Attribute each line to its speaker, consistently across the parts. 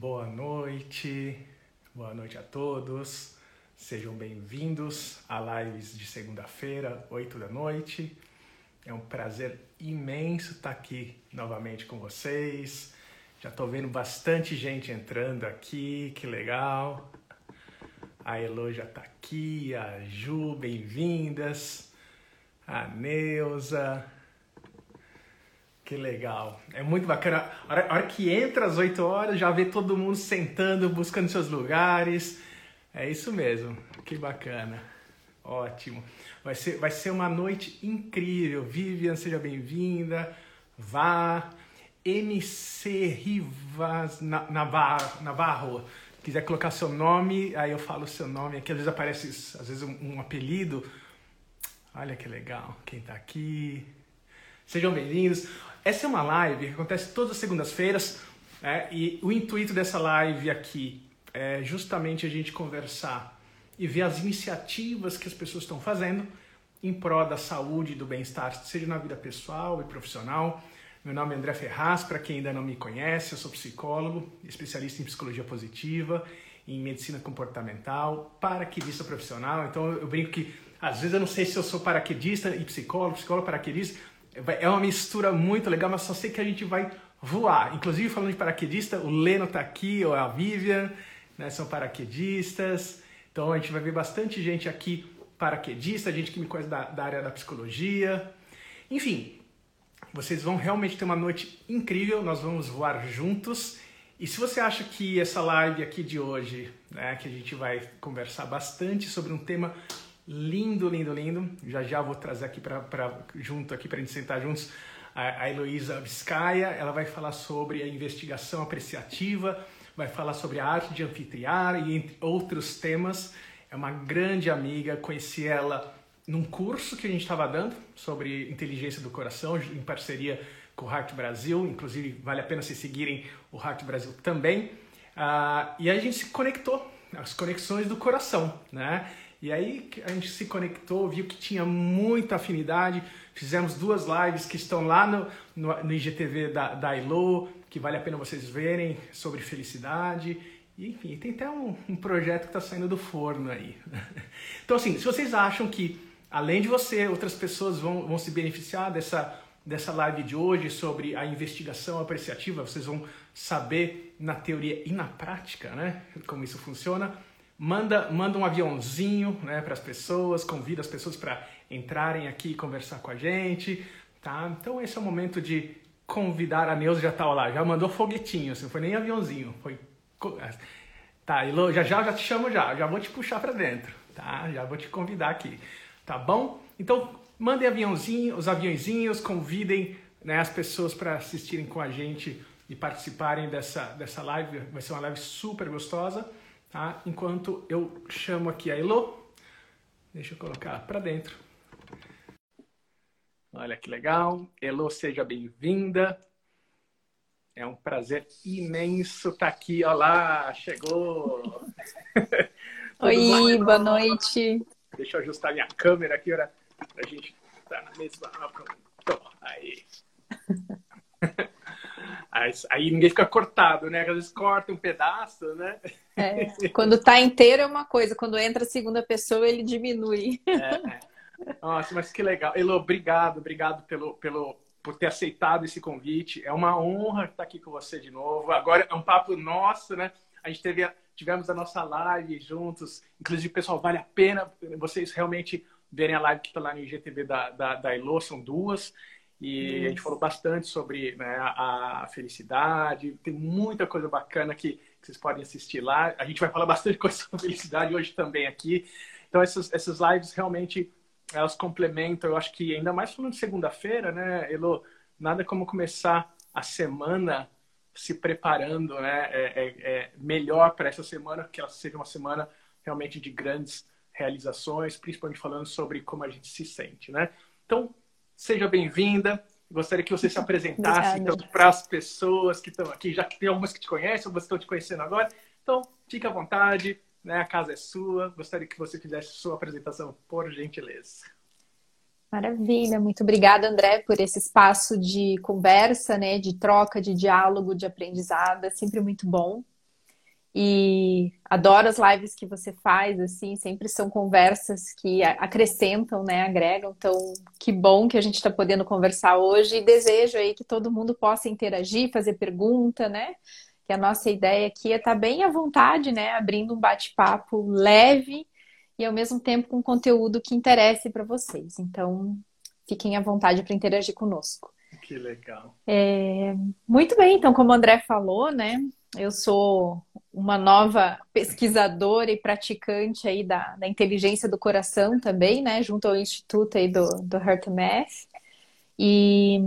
Speaker 1: Boa noite, boa noite a todos. Sejam bem-vindos a lives de segunda-feira, 8 da noite. É um prazer imenso estar aqui novamente com vocês. Já estou vendo bastante gente entrando aqui, que legal. A Elo já está aqui, a Ju, bem-vindas. A Neuza, que legal. É muito bacana. A hora, que entra às 8 horas, já vê todo mundo sentando, buscando seus lugares. É isso mesmo. Que bacana. Ótimo. Vai ser, vai ser uma noite incrível. Vivian, seja bem-vinda. Vá. MC Rivas Navarro. Quiser colocar seu nome, aí eu falo seu nome. Aqui às vezes aparece, às vezes, um, um apelido. Olha que legal. Quem tá aqui. Sejam bem-vindos. Essa é uma live que acontece todas as segundas-feiras né? e o intuito dessa live aqui é justamente a gente conversar e ver as iniciativas que as pessoas estão fazendo em prol da saúde e do bem-estar, seja na vida pessoal e profissional. Meu nome é André Ferraz, para quem ainda não me conhece, eu sou psicólogo, especialista em psicologia positiva, em medicina comportamental, paraquedista profissional. Então eu brinco que às vezes eu não sei se eu sou paraquedista e psicólogo, psicólogo paraquedista, é uma mistura muito legal, mas só sei que a gente vai voar. Inclusive, falando de paraquedista, o Leno está aqui, ou a Vivian, né, são paraquedistas. Então, a gente vai ver bastante gente aqui paraquedista, gente que me conhece da, da área da psicologia. Enfim, vocês vão realmente ter uma noite incrível, nós vamos voar juntos. E se você acha que essa live aqui de hoje, né, que a gente vai conversar bastante sobre um tema lindo, lindo, lindo. Já já vou trazer aqui para junto aqui para gente sentar juntos a, a Heloísa Vizcaia. Ela vai falar sobre a investigação apreciativa, vai falar sobre a arte de anfitriar e entre outros temas. É uma grande amiga, conheci ela num curso que a gente estava dando sobre inteligência do coração, em parceria com o Heart Brasil. Inclusive, vale a pena vocês seguirem o Heart Brasil também. Uh, e a gente se conectou, as conexões do coração, né? E aí a gente se conectou, viu que tinha muita afinidade. Fizemos duas lives que estão lá no, no, no IGTV da, da ILO, que vale a pena vocês verem, sobre felicidade. E, enfim, tem até um, um projeto que está saindo do forno aí. Então, assim, se vocês acham que, além de você, outras pessoas vão, vão se beneficiar dessa, dessa live de hoje sobre a investigação apreciativa, vocês vão saber na teoria e na prática, né, como isso funciona manda, manda um aviãozinho né, para as pessoas, convida as pessoas para entrarem aqui e conversar com a gente. Tá? Então esse é o momento de convidar a Neuza, já tá lá, já mandou foguetinho, assim, não foi nem aviãozinho, foi... Tá, Ilo, já já já te chamo já, já vou te puxar para dentro, tá? Já vou te convidar aqui, tá bom? Então, mandem aviãozinho, os aviãozinhos, convidem né, as pessoas para assistirem com a gente e participarem dessa, dessa live, vai ser uma live super gostosa tá? Enquanto eu chamo aqui a Elo, deixa eu colocar para dentro. Olha que legal. Elo, seja bem-vinda. É um prazer imenso estar tá aqui. Olá, chegou!
Speaker 2: Oi, boa noite.
Speaker 1: Deixa eu ajustar minha câmera aqui para a gente estar tá na mesma. Pronto, aí. Aí ninguém fica cortado, né? Às vezes corta um pedaço, né?
Speaker 2: É, quando tá inteiro é uma coisa, quando entra a segunda pessoa ele diminui. É,
Speaker 1: é. Nossa, mas que legal. Elo, obrigado, obrigado pelo, pelo, por ter aceitado esse convite. É uma honra estar aqui com você de novo. Agora é um papo nosso, né? A gente teve, tivemos a nossa live juntos. Inclusive, pessoal, vale a pena vocês realmente verem a live que está lá no IGTV da, da, da Elo, são duas. E a gente falou bastante sobre né, a felicidade. Tem muita coisa bacana que, que, vocês podem assistir lá. A gente vai falar bastante coisa sobre felicidade hoje também aqui. Então, essas, essas lives realmente elas complementam. Eu acho que ainda mais falando de segunda-feira, né, Elo? Nada como começar a semana se preparando, né? É, é, é melhor para essa semana, que ela seja uma semana realmente de grandes realizações, principalmente falando sobre como a gente se sente, né? Então, Seja bem-vinda. Gostaria que você se apresentasse então, para as pessoas que estão aqui, já que tem algumas que te conhecem, algumas que estão te conhecendo agora. Então, fique à vontade, né? a casa é sua. Gostaria que você fizesse sua apresentação, por gentileza.
Speaker 2: Maravilha, muito obrigada, André, por esse espaço de conversa, né, de troca, de diálogo, de aprendizado, é sempre muito bom. E adoro as lives que você faz, assim, sempre são conversas que acrescentam, né, agregam. Então, que bom que a gente está podendo conversar hoje e desejo aí que todo mundo possa interagir, fazer pergunta, né? Que a nossa ideia aqui é estar tá bem à vontade, né, abrindo um bate-papo leve e ao mesmo tempo com conteúdo que interesse para vocês. Então, fiquem à vontade para interagir conosco.
Speaker 1: Que legal.
Speaker 2: É, muito bem, então, como o André falou, né? Eu sou uma nova pesquisadora e praticante aí da, da inteligência do coração também, né? Junto ao Instituto aí do, do Heart Math. E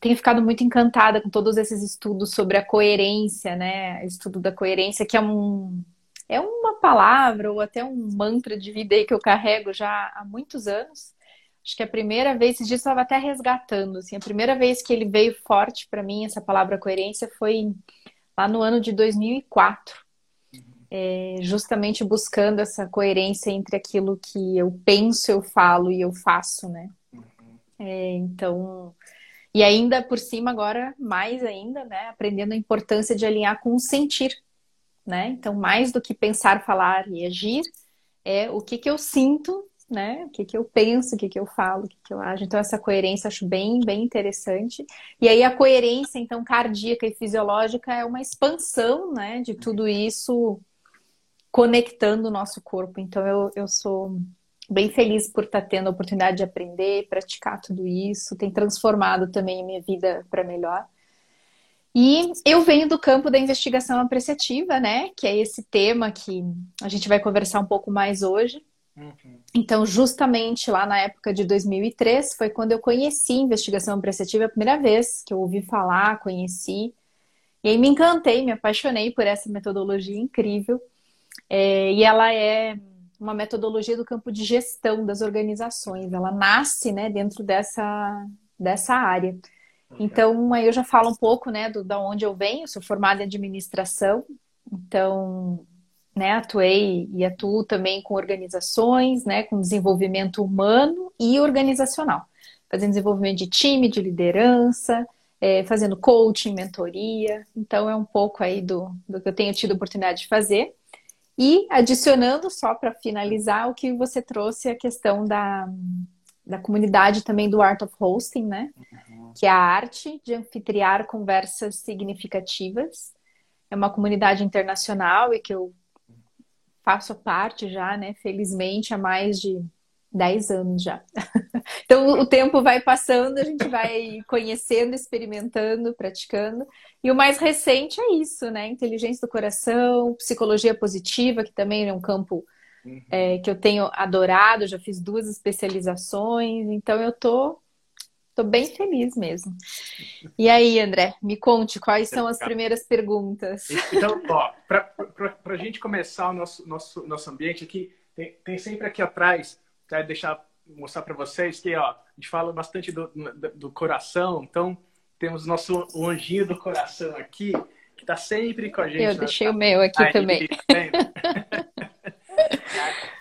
Speaker 2: tenho ficado muito encantada com todos esses estudos sobre a coerência, né? Estudo da coerência, que é um, é uma palavra ou até um mantra de vida aí que eu carrego já há muitos anos. Acho que a primeira vez, esses dias eu estava até resgatando, assim, a primeira vez que ele veio forte para mim, essa palavra coerência, foi lá no ano de 2004. É, justamente buscando essa coerência entre aquilo que eu penso, eu falo e eu faço, né? É, então, e ainda por cima agora, mais ainda, né? Aprendendo a importância de alinhar com o sentir, né? Então, mais do que pensar, falar e agir, é o que que eu sinto, né? O que que eu penso, o que que eu falo, o que que eu acho. Então, essa coerência acho bem, bem interessante. E aí, a coerência, então, cardíaca e fisiológica é uma expansão, né? De tudo isso conectando o nosso corpo. Então, eu, eu sou bem feliz por estar tendo a oportunidade de aprender, praticar tudo isso. Tem transformado também a minha vida para melhor. E eu venho do campo da investigação apreciativa, né? Que é esse tema que a gente vai conversar um pouco mais hoje. Uhum. Então, justamente lá na época de 2003 foi quando eu conheci investigação apreciativa a primeira vez, que eu ouvi falar, conheci. E aí me encantei, me apaixonei por essa metodologia incrível. É, e ela é uma metodologia do campo de gestão das organizações. Ela nasce né, dentro dessa, dessa área. Então, aí eu já falo um pouco, né, do, da onde eu venho, sou formada em administração, então, né, atuei e atuo também com organizações, né, com desenvolvimento humano e organizacional, fazendo desenvolvimento de time, de liderança, é, fazendo coaching, mentoria, então é um pouco aí do, do que eu tenho tido oportunidade de fazer. E adicionando, só para finalizar, o que você trouxe, a questão da, da comunidade também do Art of Hosting, né? Uhum. Que é a arte de anfitriar conversas significativas. É uma comunidade internacional e que eu faço parte já, né? Felizmente, há mais de 10 anos já. então, o tempo vai passando, a gente vai conhecendo, experimentando, praticando. E o mais recente é isso, né? Inteligência do coração, psicologia positiva, que também é um campo uhum. é, que eu tenho adorado, já fiz duas especializações, então eu tô, tô bem feliz mesmo. E aí, André, me conte quais são as primeiras perguntas.
Speaker 1: Então, ó, para a gente começar o nosso, nosso, nosso ambiente aqui, tem, tem sempre aqui atrás, quero deixar mostrar para vocês que ó, a gente fala bastante do, do, do coração, então temos nosso anjinho do coração aqui, que está sempre com a gente.
Speaker 2: Eu deixei o meu aqui aí, também.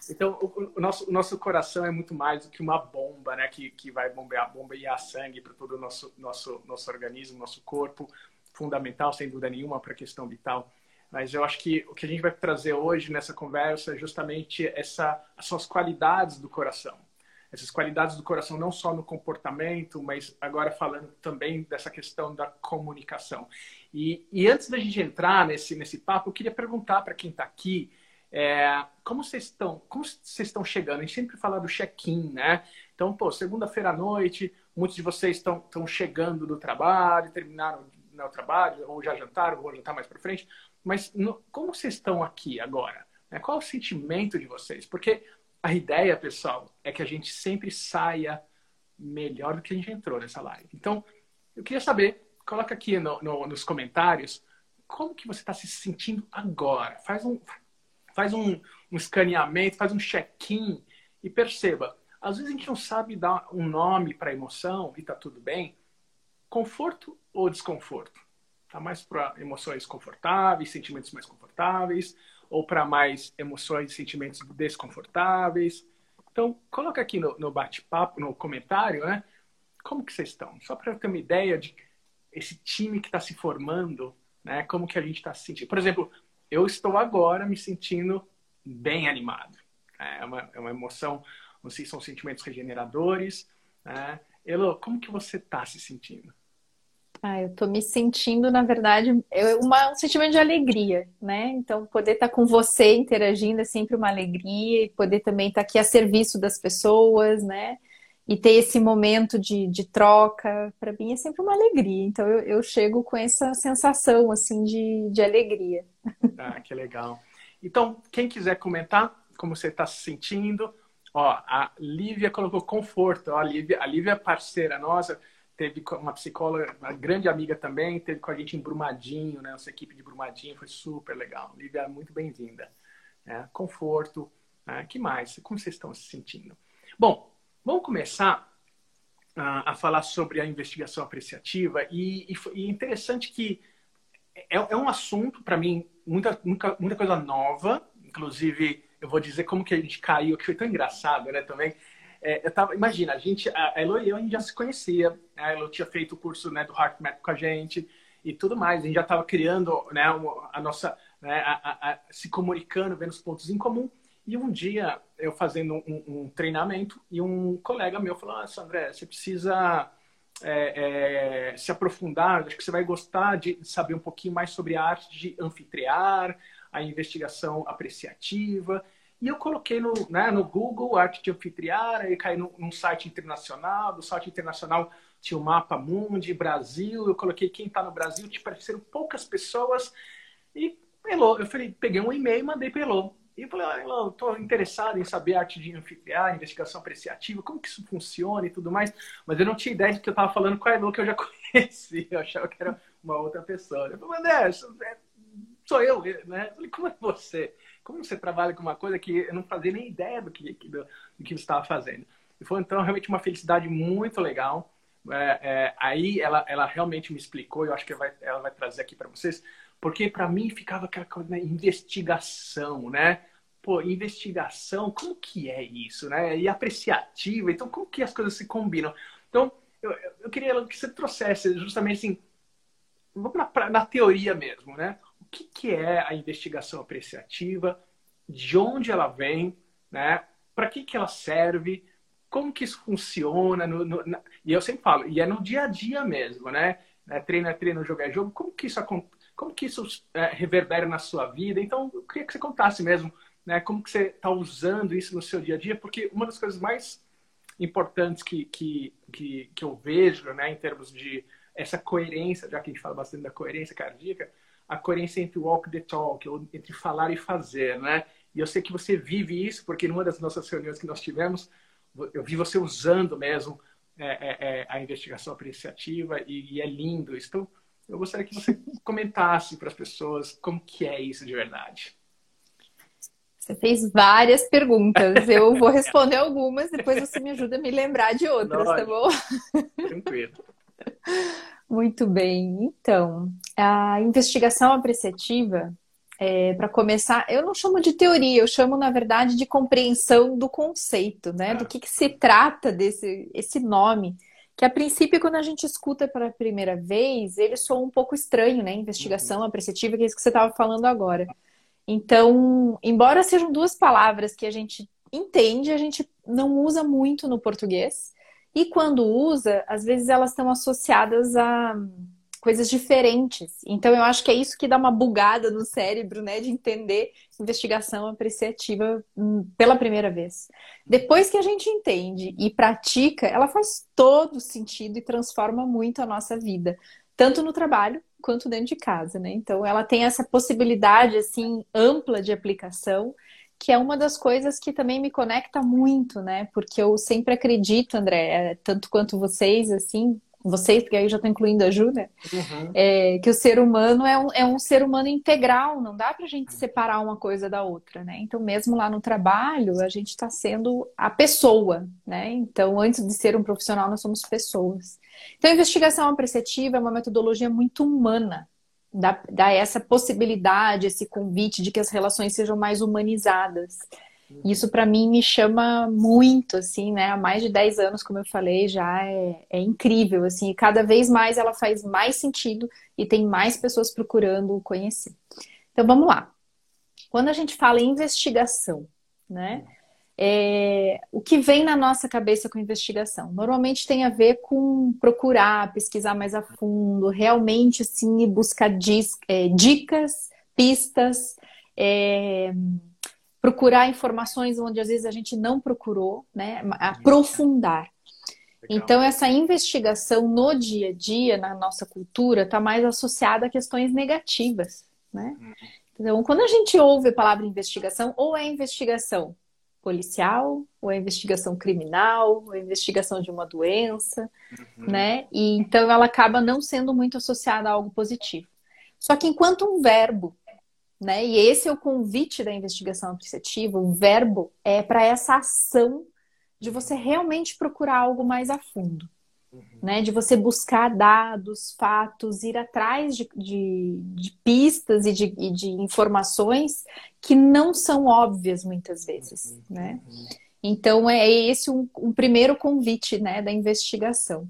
Speaker 1: Então, o, o, nosso, o nosso coração é muito mais do que uma bomba, né? Que, que vai bombear, bombear sangue para todo o nosso, nosso, nosso organismo, nosso corpo. Fundamental, sem dúvida nenhuma, para a questão vital. Mas eu acho que o que a gente vai trazer hoje nessa conversa é justamente essa, as suas qualidades do coração. Essas qualidades do coração, não só no comportamento, mas agora falando também dessa questão da comunicação. E, e antes da gente entrar nesse, nesse papo, eu queria perguntar para quem está aqui é, como vocês estão, como vocês estão chegando? A gente sempre fala do check-in, né? Então, pô, segunda-feira à noite, muitos de vocês estão, chegando do trabalho, terminaram né, o trabalho, ou já jantaram, ou vão jantar mais para frente. Mas no, como vocês estão aqui agora? Né? Qual é o sentimento de vocês? Porque a ideia, pessoal, é que a gente sempre saia melhor do que a gente entrou nessa live. Então, eu queria saber, coloca aqui no, no, nos comentários, como que você está se sentindo agora? Faz um, faz um, um escaneamento, faz um check-in e perceba. Às vezes a gente não sabe dar um nome para a emoção e tá tudo bem. Conforto ou desconforto? Tá mais para emoções confortáveis, sentimentos mais confortáveis, ou para mais emoções e sentimentos desconfortáveis. Então, coloca aqui no, no bate-papo, no comentário, né? Como que vocês estão? Só para ter uma ideia de esse time que está se formando, né? Como que a gente está se sentindo. Por exemplo, eu estou agora me sentindo bem animado. É uma, é uma emoção, não sei se são sentimentos regeneradores. Né? Elo, como que você está se sentindo?
Speaker 2: Ah, eu tô me sentindo, na verdade, uma, um sentimento de alegria, né? Então, poder estar tá com você interagindo é sempre uma alegria e poder também estar tá aqui a serviço das pessoas, né? E ter esse momento de, de troca, para mim é sempre uma alegria. Então, eu, eu chego com essa sensação, assim, de, de alegria.
Speaker 1: Ah, que legal. Então, quem quiser comentar como você está se sentindo, ó, a Lívia colocou conforto. Ó, a Lívia, a Lívia é parceira nossa teve uma psicóloga, uma grande amiga também, teve com a gente em Brumadinho, né? Nossa equipe de Brumadinho foi super legal. Lívia, muito bem-vinda. É, conforto, né? que mais? Como vocês estão se sentindo? Bom, vamos começar uh, a falar sobre a investigação apreciativa e, é interessante que é, é um assunto para mim muita, muita, muita coisa nova, inclusive eu vou dizer como que a gente caiu, que foi tão engraçado, né? Também é, eu tava, imagina, a gente, a Elo e eu, a gente já se conhecia. Né? A Elo tinha feito o curso né, do HeartMap com a gente e tudo mais. A gente já estava criando né, a nossa, né, a, a, a, se comunicando, vendo os pontos em comum. E um dia, eu fazendo um, um treinamento, e um colega meu falou: ah, André, você precisa é, é, se aprofundar, acho que você vai gostar de saber um pouquinho mais sobre a arte de anfitriar, a investigação apreciativa. E eu coloquei no, né, no Google arte de anfitriar, aí caí num, num site internacional, do site internacional tinha o mapa Mundi, Brasil, eu coloquei quem está no Brasil, te apareceram poucas pessoas, e Elô, eu falei, peguei um e-mail e mandei para Elô. E eu falei, ah, estou interessado em saber arte de anfitriar, investigação apreciativa, como que isso funciona e tudo mais, mas eu não tinha ideia de que eu estava falando com a Elô, que eu já conhecia, eu achava que era uma outra pessoa. Eu falei, André, sou eu, né? Eu falei, como é você? como você trabalha com uma coisa que eu não fazia nem ideia do que, do, do que você estava fazendo. E foi então realmente uma felicidade muito legal. É, é, aí ela, ela realmente me explicou, eu acho que vai, ela vai trazer aqui para vocês, porque para mim ficava aquela coisa, né, investigação, né? Pô, investigação, como que é isso, né? E apreciativa, então como que as coisas se combinam? Então, eu, eu queria que você trouxesse justamente assim, vamos na, na teoria mesmo, né? que, que é a investigação apreciativa, de onde ela vem, né? para que, que ela serve, como que isso funciona. No, no, na... E eu sempre falo, e é no dia a dia mesmo, né? É, treino é treino, jogo é jogo. Como que isso, como que isso é, reverbera na sua vida? Então, eu queria que você contasse mesmo né, como que você está usando isso no seu dia a dia, porque uma das coisas mais importantes que, que, que, que eu vejo né, em termos de essa coerência, já que a gente fala bastante da coerência cardíaca, a coerência entre walk the talk, ou entre falar e fazer, né? E eu sei que você vive isso, porque numa das nossas reuniões que nós tivemos, eu vi você usando mesmo é, é, é, a investigação apreciativa e, e, é lindo. Então, eu gostaria que você comentasse para as pessoas como que é isso de verdade.
Speaker 2: Você fez várias perguntas. Eu vou responder algumas, depois você me ajuda a me lembrar de outras, tá bom?
Speaker 1: Tranquilo.
Speaker 2: Muito bem. Então, a investigação apreciativa, é, para começar, eu não chamo de teoria, eu chamo, na verdade, de compreensão do conceito, né? Do que, que se trata desse esse nome. Que a princípio, quando a gente escuta pela primeira vez, ele soa um pouco estranho, né? Investigação apreciativa, que é isso que você estava falando agora. Então, embora sejam duas palavras que a gente entende, a gente não usa muito no português. E quando usa, às vezes elas estão associadas a coisas diferentes. Então eu acho que é isso que dá uma bugada no cérebro, né, de entender investigação apreciativa hum, pela primeira vez. Depois que a gente entende e pratica, ela faz todo sentido e transforma muito a nossa vida, tanto no trabalho quanto dentro de casa, né? Então ela tem essa possibilidade assim ampla de aplicação que é uma das coisas que também me conecta muito, né? Porque eu sempre acredito, André, é, tanto quanto vocês, assim, vocês, porque aí eu já estou incluindo a Ju, né? Uhum. É, que o ser humano é um, é um ser humano integral, não dá pra gente separar uma coisa da outra, né? Então, mesmo lá no trabalho, a gente está sendo a pessoa, né? Então, antes de ser um profissional, nós somos pessoas. Então, a investigação apreciativa é uma metodologia muito humana, dá, dá essa possibilidade, esse convite de que as relações sejam mais humanizadas. Isso para mim me chama muito, assim, né? Há mais de 10 anos, como eu falei, já é, é incrível, assim. E cada vez mais ela faz mais sentido e tem mais pessoas procurando conhecer. Então vamos lá. quando a gente fala em investigação, né? É, o que vem na nossa cabeça com investigação? Normalmente tem a ver com procurar, pesquisar mais a fundo, realmente assim, buscar é, dicas, pistas, é, procurar informações onde às vezes a gente não procurou, né? Aprofundar. Então, essa investigação no dia a dia, na nossa cultura, está mais associada a questões negativas, né? Uhum. Então, quando a gente ouve a palavra investigação, ou é investigação policial, ou é investigação criminal, ou é investigação de uma doença, uhum. né? E então ela acaba não sendo muito associada a algo positivo. Só que enquanto um verbo, né? E esse é o convite da investigação apreciativa, o verbo é para essa ação de você realmente procurar algo mais a fundo. Uhum. Né, de você buscar dados, fatos, ir atrás de, de, de pistas e de, de, informações que não são óbvias muitas vezes. Uhum. Né? Então, é esse um, um primeiro convite né, da investigação.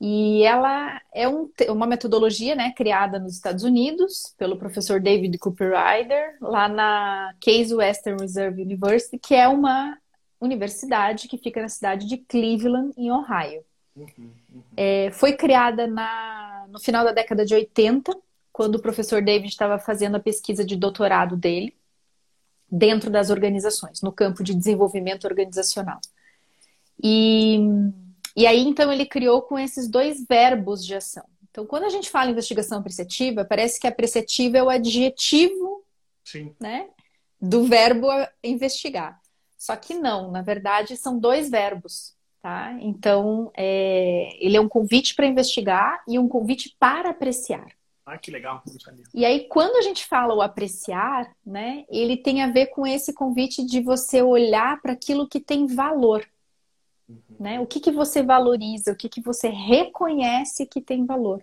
Speaker 2: E ela é um, uma metodologia né, criada nos Estados Unidos pelo professor David Cooper Ryder, lá na Case Western Reserve University, que é uma universidade que fica na cidade de Cleveland, em Ohio. Uhum, uhum. É, foi criada na, no final da década de 80, quando o professor David estava fazendo a pesquisa de doutorado dele dentro das organizações, no campo de desenvolvimento organizacional. E, e aí, então, ele criou com esses dois verbos de ação. Então, quando a gente fala em investigação apreciativa, parece que apreciativa é o adjetivo Né, do verbo investigar. Só que não, na verdade, são dois verbos, tá? Então, é, ele é um convite para investigar e um convite para apreciar.
Speaker 1: Ah, que legal.
Speaker 2: E aí, quando a gente fala o apreciar, né, ele tem a ver com esse convite de você olhar para aquilo que tem valor. Uhum. Né? O que, que você valoriza, o que, que você reconhece que tem valor.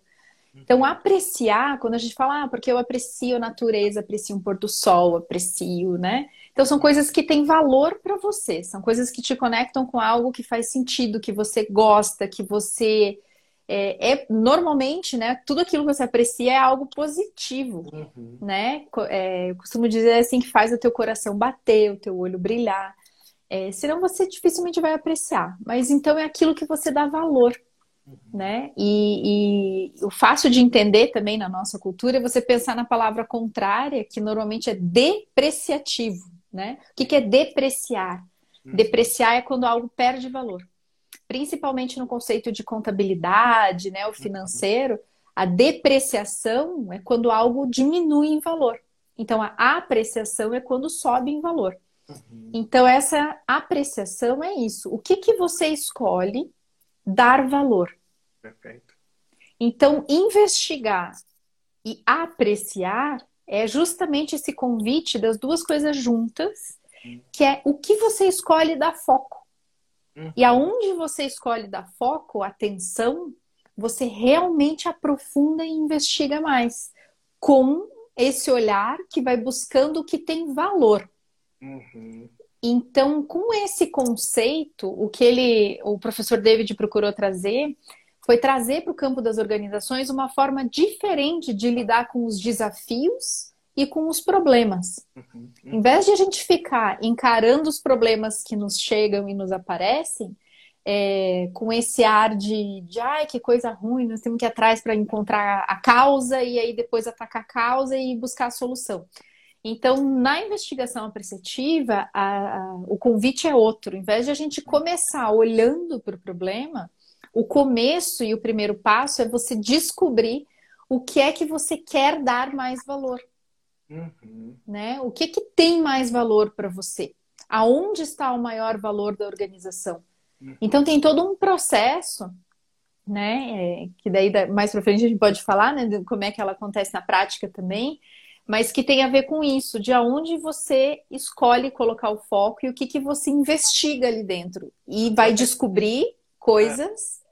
Speaker 2: Então, uhum. apreciar, quando a gente fala, ah, porque eu aprecio a natureza, aprecio um pôr do sol, aprecio, né? Então, são coisas que têm valor para você, são coisas que te conectam com algo que faz sentido, que você gosta, que você. É, é normalmente, né? Tudo aquilo que você aprecia é algo positivo, uhum. né? É, eu costumo dizer assim que faz o teu coração bater, o teu olho brilhar. É, senão você dificilmente vai apreciar. Mas então é aquilo que você dá valor né? E, e, o fácil de entender também na nossa cultura é você pensar na palavra contrária, que normalmente é depreciativo, né? O que, que é depreciar? Uhum. Depreciar é quando algo perde valor. Principalmente no conceito de contabilidade, né? O financeiro, a depreciação é quando algo diminui em valor. Então, a apreciação é quando sobe em valor. Uhum. Então, essa apreciação é isso. O que, que você escolhe dar valor.
Speaker 1: Perfeito.
Speaker 2: Então, investigar e apreciar é justamente esse convite das duas coisas juntas, hum. que é o que você escolhe dar foco. Hum. E aonde você escolhe dar foco, atenção, você realmente aprofunda e investiga mais, com esse olhar que vai buscando o que tem valor. Uhum. Então, com esse conceito, o que ele, o professor David procurou trazer foi trazer para o campo das organizações uma forma diferente de lidar com os desafios e com os problemas. Uhum. Em vez de a gente ficar encarando os problemas que nos chegam e nos aparecem, é, com esse ar de, de ai, que coisa ruim, nós temos que ir atrás para encontrar a causa e aí depois atacar a causa e buscar a solução. Então, na investigação apreciativa, a, a, o convite é outro. Em vez de a gente começar olhando para o problema, o começo e o primeiro passo é você descobrir o que é que você quer dar mais valor. Uhum. Né? O que, que tem mais valor para você? Aonde está o maior valor da organização? Uhum. Então, tem todo um processo né? É, que daí mais para frente a gente pode falar, né? Como é que ela acontece na prática também, mas que tem a ver com isso, de aonde você escolhe colocar o foco e o que, que você investiga ali dentro. E vai descobrir coisas é.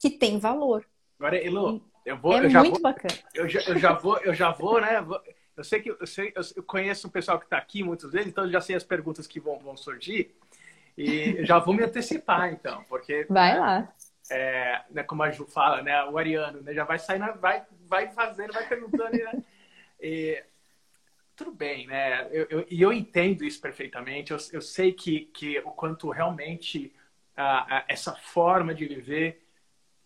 Speaker 2: que têm valor.
Speaker 1: Agora, Elo, eu vou.
Speaker 2: É
Speaker 1: eu já
Speaker 2: muito
Speaker 1: vou,
Speaker 2: bacana.
Speaker 1: Eu já, eu já vou, eu já vou, né? Eu sei que eu, sei, eu conheço o pessoal que está aqui, muitos deles, então eu já sei as perguntas que vão, vão surgir. E já vou me antecipar, então, porque.
Speaker 2: Vai né, lá.
Speaker 1: É, né, como a Ju fala, né? O Ariano, né? Já vai saindo, vai, vai fazendo, vai perguntando, né? E, tudo bem, né? E eu, eu, eu, entendo isso perfeitamente. Eu, eu sei que, que o quanto realmente essa forma de viver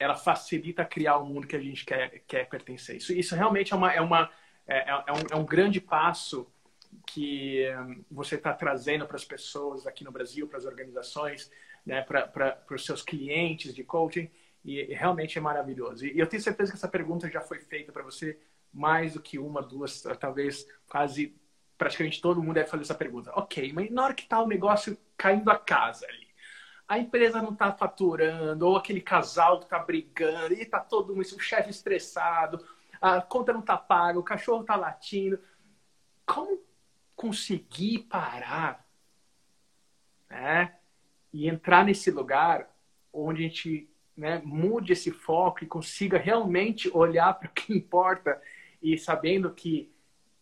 Speaker 1: ela facilita criar o mundo que a gente quer, quer pertencer. Isso, isso realmente é, uma, é, uma, é, é, um, é um grande passo que um, você está trazendo para as pessoas aqui no Brasil, para as organizações, né, para os seus clientes de coaching, e, realmente é maravilhoso. E, eu tenho certeza que essa pergunta já foi feita para você mais do que uma, duas, talvez quase praticamente todo mundo deve fazer essa pergunta. Ok, mas na hora que está o negócio caindo a casa ali, a empresa não está faturando, ou aquele casal que está brigando, e está todo mundo, o chefe estressado, a conta não está paga, o cachorro está latindo. Como conseguir parar né, e entrar nesse lugar onde a gente né, mude esse foco e consiga realmente olhar para o que importa e sabendo que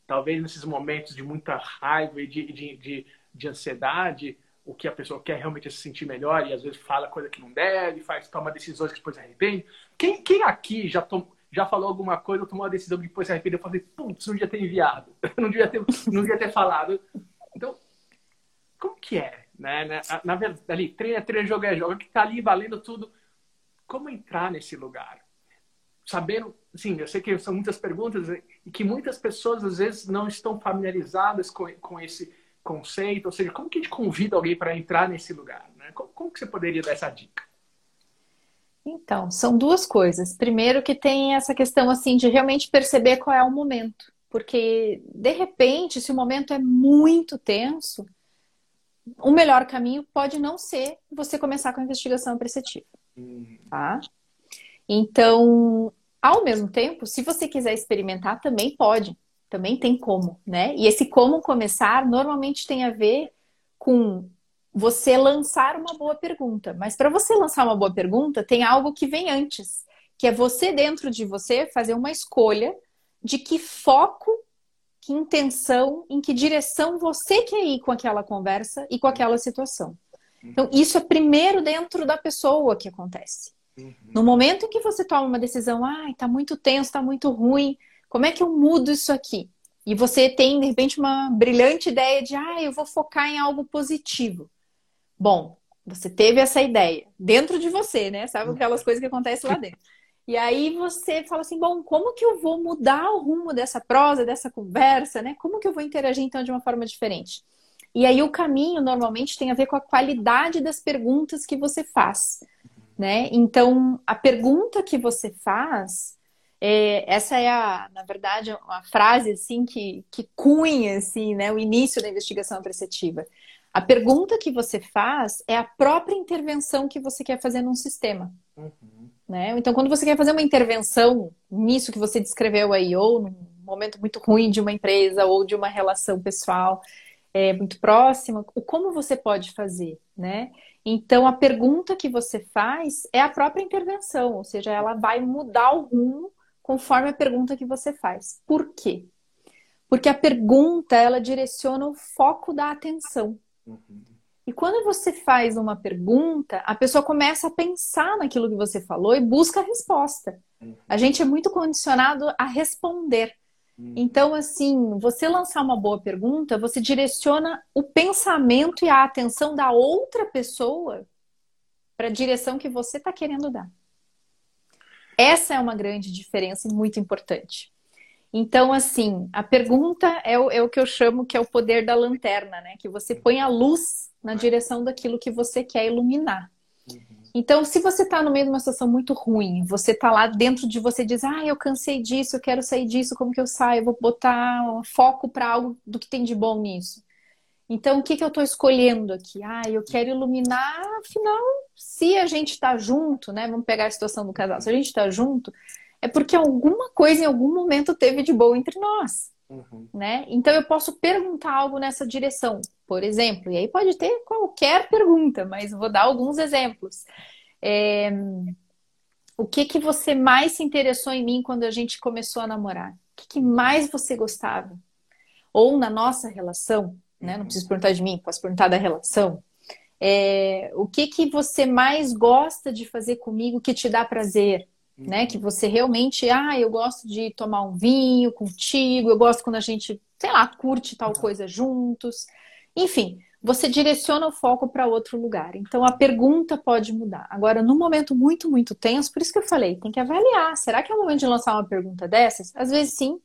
Speaker 1: talvez nesses momentos de muita raiva e de, de, de, de ansiedade, o que a pessoa quer realmente é se sentir melhor e às vezes fala coisa que não deve, faz, toma decisões que depois se arrepende. Quem, quem aqui já, tom, já falou alguma coisa ou tomou uma decisão que depois se arrependeu falou putz, não devia ter enviado, não devia ter, não devia ter falado. Então, como que é? Né? Na, na verdade, ali, treino é treino, jogo é jogo, que tá ali valendo tudo. Como entrar nesse lugar? Sabendo, sim, eu sei que são muitas perguntas e que muitas pessoas às vezes não estão familiarizadas com, com esse conceito? Ou seja, como que a gente convida alguém para entrar nesse lugar? Né? Como, como que você poderia dar essa dica?
Speaker 2: Então, são duas coisas. Primeiro que tem essa questão assim de realmente perceber qual é o momento. Porque, de repente, se o momento é muito tenso, o melhor caminho pode não ser você começar com a investigação apreciativa. Hum. Tá? Então, ao mesmo tempo, se você quiser experimentar, também pode também tem como, né? E esse como começar normalmente tem a ver com você lançar uma boa pergunta. Mas para você lançar uma boa pergunta, tem algo que vem antes, que é você dentro de você fazer uma escolha de que foco, que intenção, em que direção você quer ir com aquela conversa e com aquela situação. Então, isso é primeiro dentro da pessoa que acontece. Uhum. No momento em que você toma uma decisão, ai, tá muito tenso, tá muito ruim, como é que eu mudo isso aqui? E você tem, de repente, uma brilhante ideia de, ah, eu vou focar em algo positivo. Bom, você teve essa ideia dentro de você, né? Sabe aquelas coisas que acontecem lá dentro. E aí você fala assim, bom, como que eu vou mudar o rumo dessa prosa, dessa conversa, né? Como que eu vou interagir então de uma forma diferente? E aí o caminho normalmente tem a ver com a qualidade das perguntas que você faz, né? Então, a pergunta que você faz, é, essa é a, na verdade, uma frase assim que, que cunha assim, né, o início da investigação apreciativa. A pergunta que você faz é a própria intervenção que você quer fazer num sistema. Uhum. Né? Então, quando você quer fazer uma intervenção nisso que você descreveu aí, ou num momento muito ruim de uma empresa, ou de uma relação pessoal é, muito próxima, como você pode fazer, né? Então, a pergunta que você faz é a própria intervenção, ou seja, ela vai mudar o rumo conforme a pergunta que você faz. Por quê? Porque a pergunta, ela direciona o foco da atenção. Uhum. E quando você faz uma pergunta, a pessoa começa a pensar naquilo que você falou e busca a resposta. Uhum. A gente é muito condicionado a responder. Então, assim, você lançar uma boa pergunta, você direciona o pensamento e a atenção da outra pessoa para a direção que você está querendo dar. Essa é uma grande diferença e muito importante. Então, assim, a pergunta é o, é o, que eu chamo que é o poder da lanterna, né? Que você põe a luz na direção daquilo que você quer iluminar. Uhum. Então, se você está no meio de uma situação muito ruim, você está lá dentro de você e diz, ah, eu cansei disso, eu quero sair disso, como que eu saio? Eu vou botar um foco para algo do que tem de bom nisso. Então, o que, que eu estou escolhendo aqui? Ah, eu quero iluminar, afinal, se a gente está junto, né? Vamos pegar a situação do casal. Se a gente está junto, é porque alguma coisa em algum momento teve de boa entre nós. Uhum. Né? Então eu posso perguntar algo nessa direção, por exemplo, e aí pode ter qualquer pergunta, mas vou dar alguns exemplos. É... O que que você mais se interessou em mim quando a gente começou a namorar? O que, que mais você gostava? Ou na nossa relação, né? Não preciso perguntar de mim, posso perguntar da relação. É, o que que você mais gosta de fazer comigo que te dá prazer? Né? Que você realmente, ah, eu gosto de tomar um vinho contigo, eu gosto quando a gente sei lá, curte tal coisa juntos. Enfim, você direciona o foco para outro lugar. Então a pergunta pode mudar. Agora, num momento muito, muito tenso, por isso que eu falei, tem que avaliar. Será que é o momento de lançar uma pergunta dessas? Às vezes sim.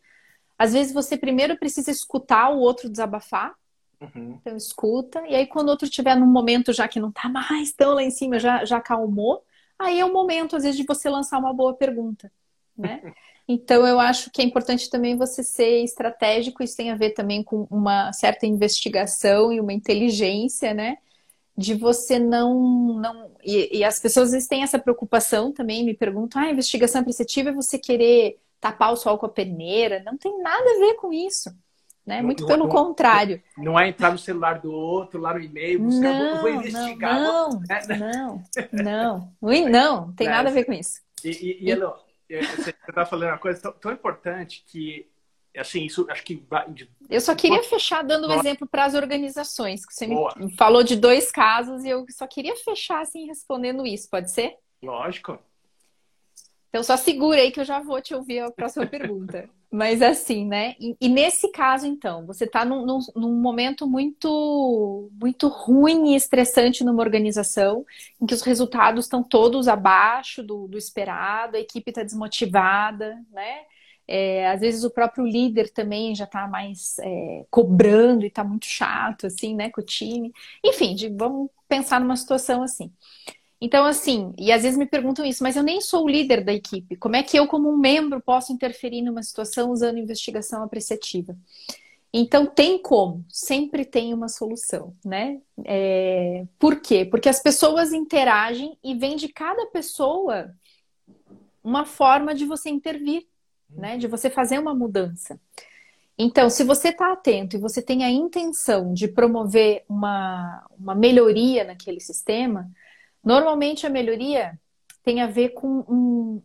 Speaker 2: Às vezes você primeiro precisa escutar o outro desabafar. Uhum. Então escuta. E aí, quando o outro estiver num momento já que não está mais tão lá em cima, já, já acalmou, aí é o momento, às vezes, de você lançar uma boa pergunta. Né? Então, eu acho que é importante também você ser estratégico, isso tem a ver também com uma certa investigação e uma inteligência, né? De você não. não... E, e as pessoas às vezes têm essa preocupação também, me perguntam: ah, investigação preceptiva é você querer tapar o sol com a peneira? Não tem nada a ver com isso. Né? Muito não, pelo
Speaker 1: não,
Speaker 2: contrário.
Speaker 1: Não é entrar no celular do outro, lá no e-mail, buscar,
Speaker 2: não,
Speaker 1: vou investigar.
Speaker 2: Não,
Speaker 1: né?
Speaker 2: não, não, não, não, tem nada a ver com isso.
Speaker 1: E, e, e, e você está falando uma coisa tão, tão, importante que, assim, isso acho que vai.
Speaker 2: Eu só queria fechar dando um exemplo para as organizações, que você Boa. me falou de dois casos e eu só queria fechar assim respondendo isso, pode ser?
Speaker 1: Lógico.
Speaker 2: Então só segura aí que eu já vou te ouvir a próxima pergunta. Mas assim, né? E, e, nesse caso, então, você está num, num, num, momento muito, muito ruim e estressante numa organização, em que os resultados estão todos abaixo do, do esperado, a equipe está desmotivada, né? É, às vezes o próprio líder também já está mais é, cobrando e está muito chato, assim, né, com o time. Enfim, de, vamos pensar numa situação assim. Então, assim, e às vezes me perguntam isso, mas eu nem sou o líder da equipe. Como é que eu, como um membro, posso interferir numa situação usando investigação apreciativa? Então, tem como, sempre tem uma solução, né? É... Por quê? Porque as pessoas interagem e vem de cada pessoa uma forma de você intervir, né? De você fazer uma mudança. Então, se você está atento e você tem a intenção de promover uma, uma melhoria naquele sistema, Normalmente a melhoria tem a ver com um.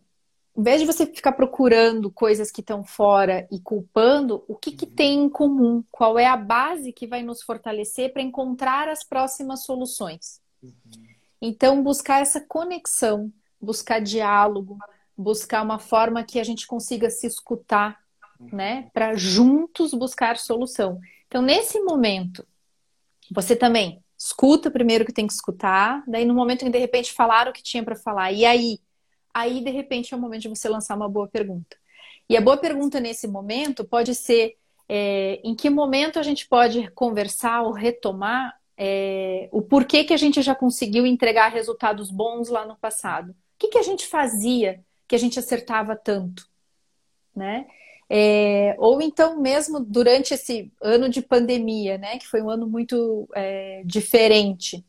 Speaker 2: Em vez de você ficar procurando coisas que estão fora e culpando, o que, que tem em comum? Qual é a base que vai nos fortalecer para encontrar as próximas soluções? Uhum. Então, buscar essa conexão, buscar diálogo, buscar uma forma que a gente consiga se escutar, né? Para juntos buscar solução. Então, nesse momento, você também escuta primeiro o que tem que escutar, daí no momento em que de repente falaram o que tinha para falar, e aí? Aí de repente é o momento de você lançar uma boa pergunta. E a boa pergunta nesse momento pode ser é, em que momento a gente pode conversar ou retomar é, o porquê que a gente já conseguiu entregar resultados bons lá no passado. O que, que a gente fazia que a gente acertava tanto? Né? É, ou então mesmo durante esse ano de pandemia, né, que foi um ano muito é, diferente,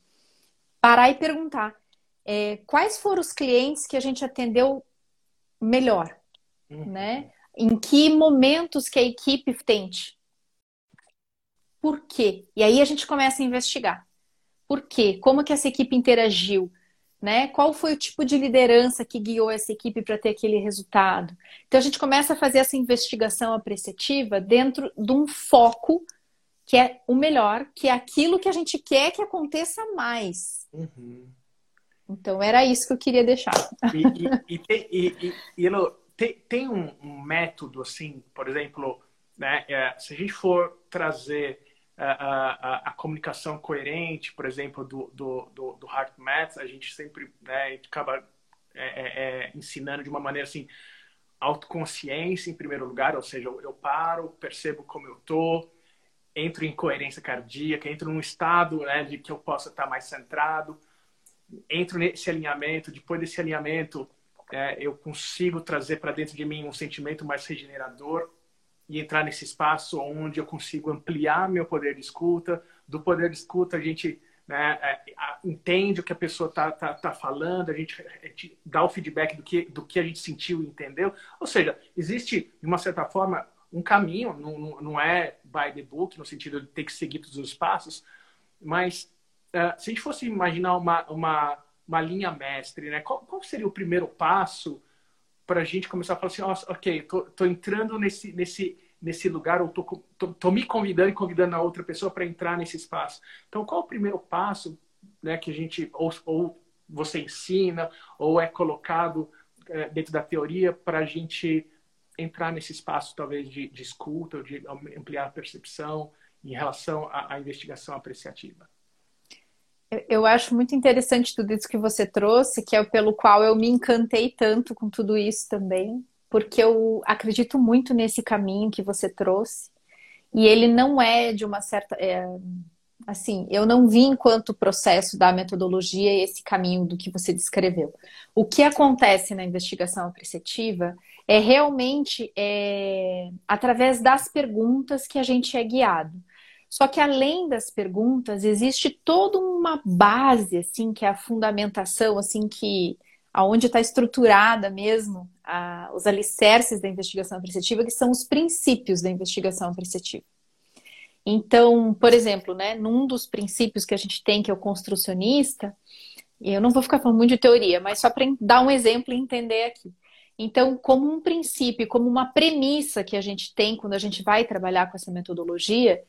Speaker 2: parar e perguntar é, quais foram os clientes que a gente atendeu melhor, uhum. né? Em que momentos que a equipe tente? Por quê? E aí a gente começa a investigar. Por quê? Como que essa equipe interagiu? Né? Qual foi o tipo de liderança que guiou essa equipe para ter aquele resultado? Então a gente começa a fazer essa investigação apreciativa dentro de um foco que é o melhor, que é aquilo que a gente quer que aconteça mais. Uhum. Então era isso que eu queria deixar.
Speaker 1: E, e, e, e tem, tem um, um, método assim, por exemplo, né? É, se a gente for trazer a, a, comunicação coerente, por exemplo, do, do, do, do HeartMath, a gente sempre né, acaba é, é, é, ensinando de uma maneira assim, autoconsciência em primeiro lugar, ou seja, eu, eu paro, percebo como eu tô, entro em coerência cardíaca, entro num estado né, de que eu possa estar mais centrado, entro nesse alinhamento, depois desse alinhamento é, eu consigo trazer para dentro de mim um sentimento mais regenerador, e entrar nesse espaço onde eu consigo ampliar meu poder de escuta. Do poder de escuta, a gente né, é, entende o que a pessoa está tá, tá falando, a gente, a gente, dá o feedback do que, do que a gente sentiu e entendeu. Ou seja, existe, de uma certa forma, um caminho, não, não é by the book, no sentido de ter que seguir todos os passos, mas uh, se a gente fosse imaginar uma, uma, uma linha mestre, né, qual, qual seria o primeiro passo para a gente começar a falar assim, ok, tô, tô entrando nesse, nesse, nesse lugar, ou tô me convidando e convidando a outra pessoa para entrar nesse espaço. Então, qual o primeiro passo né, que a gente, ou, ou você ensina, ou é colocado é, dentro da teoria para a gente entrar nesse espaço, talvez, de, de escuta, ou de ampliar a percepção em relação à, à investigação apreciativa?
Speaker 2: Eu acho muito interessante tudo isso que você trouxe, que é pelo qual eu me encantei tanto com tudo isso também, porque eu acredito muito nesse caminho que você trouxe. E ele não é de uma certa. É, assim, eu não vi enquanto processo da metodologia esse caminho do que você descreveu. O que acontece na investigação apreciativa é realmente é, através das perguntas que a gente é guiado. Só que além das perguntas, existe toda uma base, assim, que é a fundamentação, assim, que aonde está estruturada mesmo a, os alicerces da investigação apreciativa, que são os princípios da investigação apreciativa. Então, por exemplo, né, num dos princípios que a gente tem, que é o construcionista, e eu não vou ficar falando muito de teoria, mas só para dar um exemplo e entender aqui. Então, como um princípio, como uma premissa que a gente tem quando a gente vai trabalhar com essa metodologia,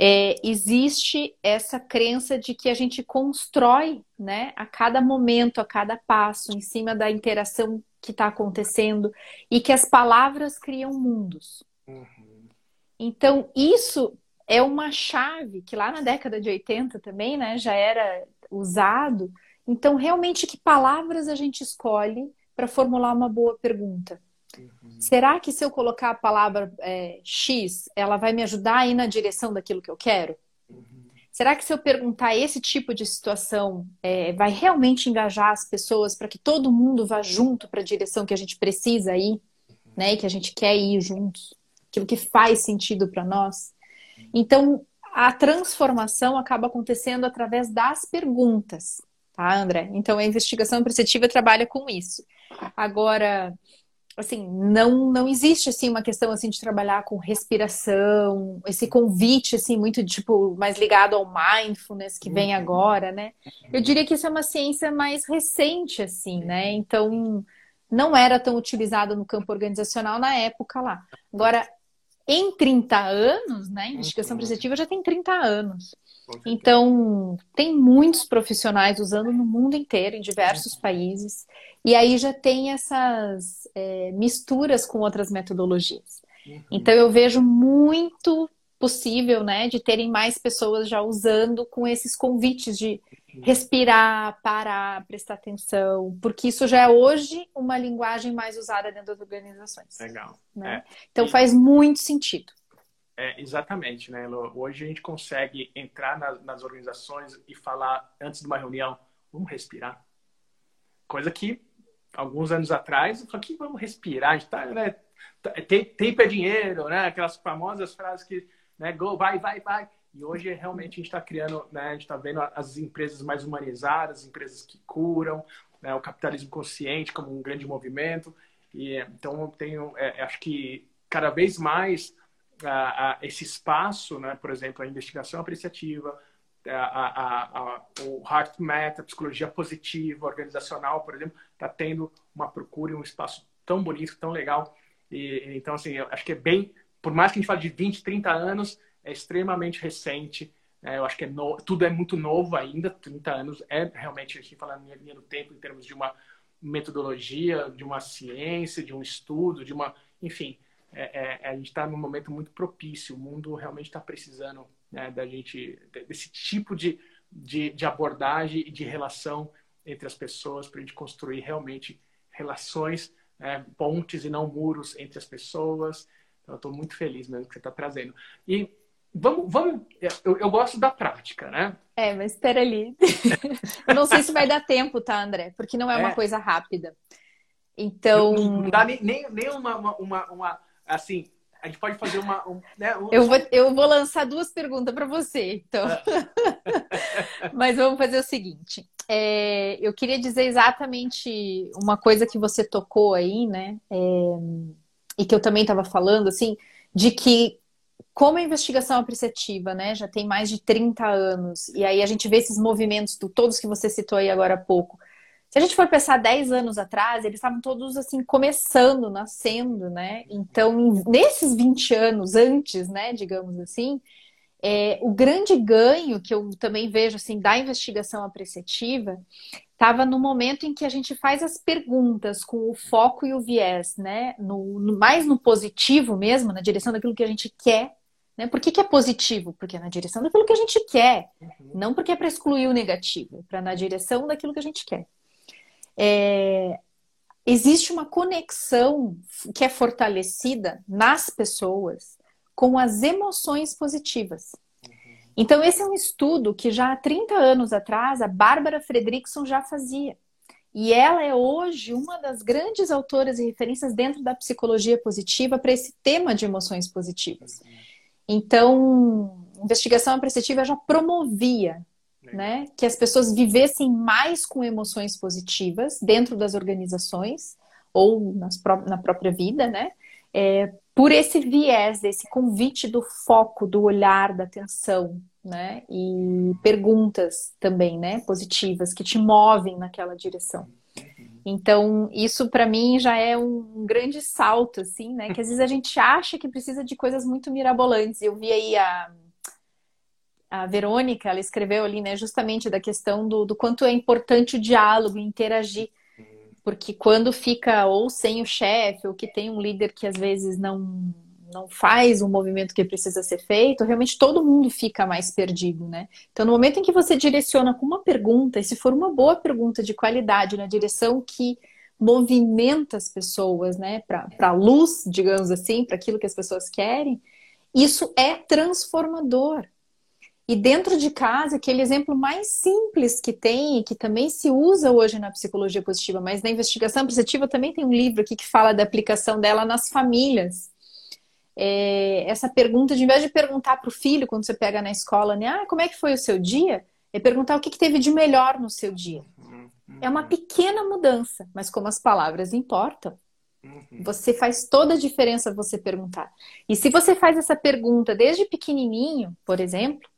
Speaker 2: é, existe essa crença de que a gente constrói, né, a cada momento, a cada passo, em cima da interação que está acontecendo, e que as palavras criam mundos. Uhum. Então, isso é uma chave que lá na década de 80 também, né, já era usado. Então, realmente, que palavras a gente escolhe para formular uma boa pergunta? Será que se eu colocar a palavra é, X, ela vai me ajudar a ir na direção daquilo que eu quero? Será que se eu perguntar esse tipo de situação, é, vai realmente engajar as pessoas para que todo mundo vá junto para a direção que a gente precisa ir, né? E que a gente quer ir juntos? Aquilo que faz sentido para nós? Então, a transformação acaba acontecendo através das perguntas, tá, André? Então, a investigação perceptiva trabalha com isso. Agora, assim, não não existe assim uma questão assim de trabalhar com respiração, esse convite assim muito tipo mais ligado ao mindfulness que vem uhum. agora, né? Eu diria que isso é uma ciência mais recente assim, né? Então, não era tão utilizado no campo organizacional na época lá. Agora, em 30 anos, né? Investigação uhum. preceptiva já tem 30 anos. Então, tem muitos profissionais usando no mundo inteiro, em diversos uhum. países. E aí já tem essas é, misturas com outras metodologias. Uhum. Então, eu vejo muito possível, né, de terem mais pessoas já usando com esses convites de respirar, parar, prestar atenção, porque isso já é hoje uma linguagem mais usada dentro das organizações.
Speaker 1: Legal.
Speaker 2: Né? É. Então e... faz muito sentido.
Speaker 1: É, exatamente, né, Elo? Hoje a gente consegue entrar nas, nas organizações e falar antes de uma reunião, vamos respirar. Coisa que alguns anos atrás, eu falei, vamos respirar, a gente tá, né? Tá, tempo é dinheiro, né? Aquelas famosas frases que, né? Go, vai, vai, vai. E hoje realmente a gente está criando, né, a gente está vendo as empresas mais humanizadas, empresas que curam, né, o capitalismo consciente como um grande movimento. E então eu tenho, é, acho que cada vez mais a, a, esse espaço, né, por exemplo, a investigação apreciativa, a, o Heart Math, a psicologia positiva, organizacional, por exemplo, está tendo uma procura e um espaço tão bonito, tão legal. E, então, assim, eu acho que é bem, por mais que a gente fale de 20, 30 anos, é extremamente recente. É, eu acho que é no... tudo é muito novo ainda, 30 anos é realmente, a gente fala em linha do tempo, em termos de uma metodologia, de uma ciência, de um estudo, de uma. Enfim, é, é, a gente está num momento muito propício, o mundo realmente está precisando né, da gente, desse tipo de, de, de abordagem e de relação entre as pessoas para a gente construir realmente relações, né, pontes e não muros entre as pessoas. Então, eu estou muito feliz mesmo que você está trazendo. E Vamos, vamos eu, eu, gosto da prática, né?
Speaker 2: É, mas espera ali. eu não sei se vai dar tempo, tá, André? Porque não é, é. uma coisa rápida. Então.
Speaker 1: Não, não dá nem, nem, nem uma, uma, uma, Assim, a gente pode fazer uma. Um, né, um...
Speaker 2: eu, vou, eu vou lançar duas perguntas para você, então. Ah. mas vamos fazer o seguinte. É, eu queria dizer exatamente uma coisa que você tocou aí, né? É, e que eu também estava falando, assim, de que como a investigação apreciativa, né, já tem mais de 30 anos, e aí a gente vê esses movimentos, do, todos que você citou aí agora há pouco. Se a gente for pensar 10 anos atrás, eles estavam todos assim começando, nascendo, né? Então, nesses 20 anos antes, né, digamos assim, é, o grande ganho que eu também vejo assim da investigação apreciativa estava no momento em que a gente faz as perguntas com o foco e o viés, né? No, no, mais no positivo mesmo, na direção daquilo que a gente quer. Né? Por que, que é positivo? Porque é na direção daquilo que a gente quer. Uhum. Não porque é para excluir o negativo, é para na direção daquilo que a gente quer. É... Existe uma conexão que é fortalecida nas pessoas com as emoções positivas. Então, esse é um estudo que já há 30 anos atrás a Bárbara Fredrickson já fazia. E ela é hoje uma das grandes autoras e referências dentro da psicologia positiva para esse tema de emoções positivas. Então, investigação apreciativa já promovia né, que as pessoas vivessem mais com emoções positivas dentro das organizações ou nas, na própria vida, né? É, por esse viés, esse convite do foco, do olhar, da atenção, né? E perguntas também, né? Positivas que te movem naquela direção. Então, isso para mim já é um grande salto, assim, né? Que às vezes a gente acha que precisa de coisas muito mirabolantes. Eu vi aí a, a Verônica, ela escreveu ali, né, justamente da questão do, do quanto é importante o diálogo, interagir. Porque quando fica ou sem o chefe, ou que tem um líder que às vezes não, não faz o movimento que precisa ser feito, realmente todo mundo fica mais perdido, né? Então, no momento em que você direciona com uma pergunta, e se for uma boa pergunta de qualidade, na direção que movimenta as pessoas, né, para a luz, digamos assim, para aquilo que as pessoas querem, isso é transformador. E dentro de casa, aquele exemplo mais simples que tem, e que também se usa hoje na psicologia positiva, mas na investigação positiva também tem um livro aqui que fala da aplicação dela nas famílias. É, essa pergunta, de invés de perguntar para o filho quando você pega na escola, né, ah, como é que foi o seu dia? É perguntar o que, que teve de melhor no seu dia. Uhum. É uma pequena mudança, mas como as palavras importam, uhum. você faz toda a diferença você perguntar. E se você faz essa pergunta desde pequenininho, por exemplo,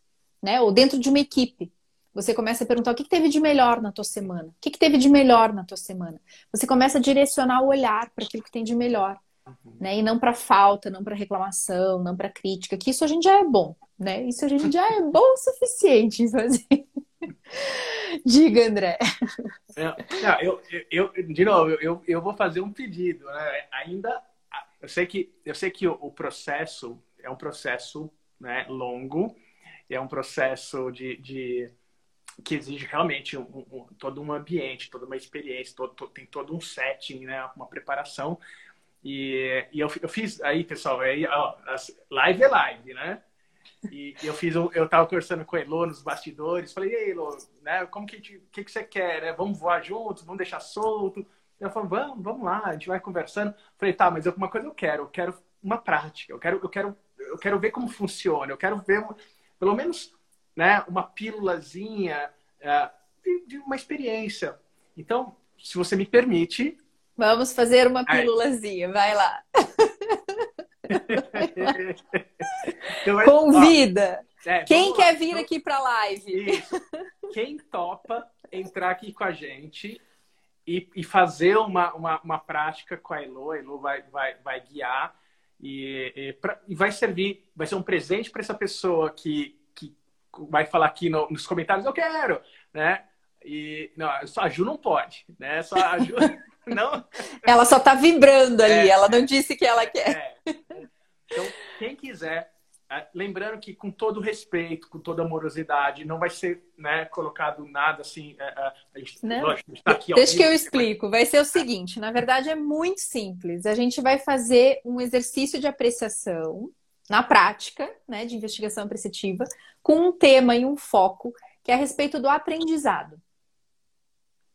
Speaker 2: né? Ou dentro de uma equipe. Você começa a perguntar o que, teve de melhor na tua semana? O que, teve de melhor na tua semana? Você começa a direcionar o olhar para aquilo que tem de melhor. Uhum. Né? E não para falta, não para reclamação, não para crítica, que isso a gente já é bom, né? Isso a gente já é bom o suficiente em fazer. Diga, André.
Speaker 1: Não, eu, eu, de novo, eu, eu vou fazer um pedido. Né? Ainda, eu sei que, eu sei que o, o processo é um processo né, longo, é um processo de, de que exige realmente um, um, todo um ambiente, toda uma experiência, todo, todo, tem todo um setting, né, uma preparação. E, e eu, eu fiz aí, pessoal, aí, ó, live é live, né? E, e eu fiz, eu tava conversando com a Elo nos bastidores, falei, ei, Elo, né, como que, que, que você quer, né? Vamos voar juntos, vamos deixar solto? Eu falei, vamos, vamos lá, a gente vai conversando. Falei, tá, mas uma coisa eu quero, eu quero uma prática, eu quero, eu quero, eu quero ver como funciona, eu quero ver pelo menos né, uma pílulazinha é, de, de, uma experiência. Então, se você me permite.
Speaker 2: Vamos fazer uma pílulazinha, vai lá. então, Convida! Ó, é, Quem quer vir então, aqui para a live?
Speaker 1: Isso. Quem topa entrar aqui com a gente e, e fazer uma, uma, uma, prática com a Elo, a Elo vai, vai, vai guiar e, e, pra, e vai servir, vai ser um presente para essa pessoa que, que vai falar aqui no, nos comentários, eu quero, né? E não, só a Ju não pode, né? Só a Ju não.
Speaker 2: Ela só tá vibrando ali, é, ela não disse que ela quer.
Speaker 1: É. Então, quem quiser lembrando que com todo respeito, com toda amorosidade, não vai ser né, colocado nada assim. É, é.
Speaker 2: Lógico, tá aqui, Deixa que eu explico. Vai ser o seguinte: na verdade, é muito simples. A gente vai fazer um exercício de apreciação na prática, né, de investigação apreciativa, com um tema e um foco que é a respeito do aprendizado.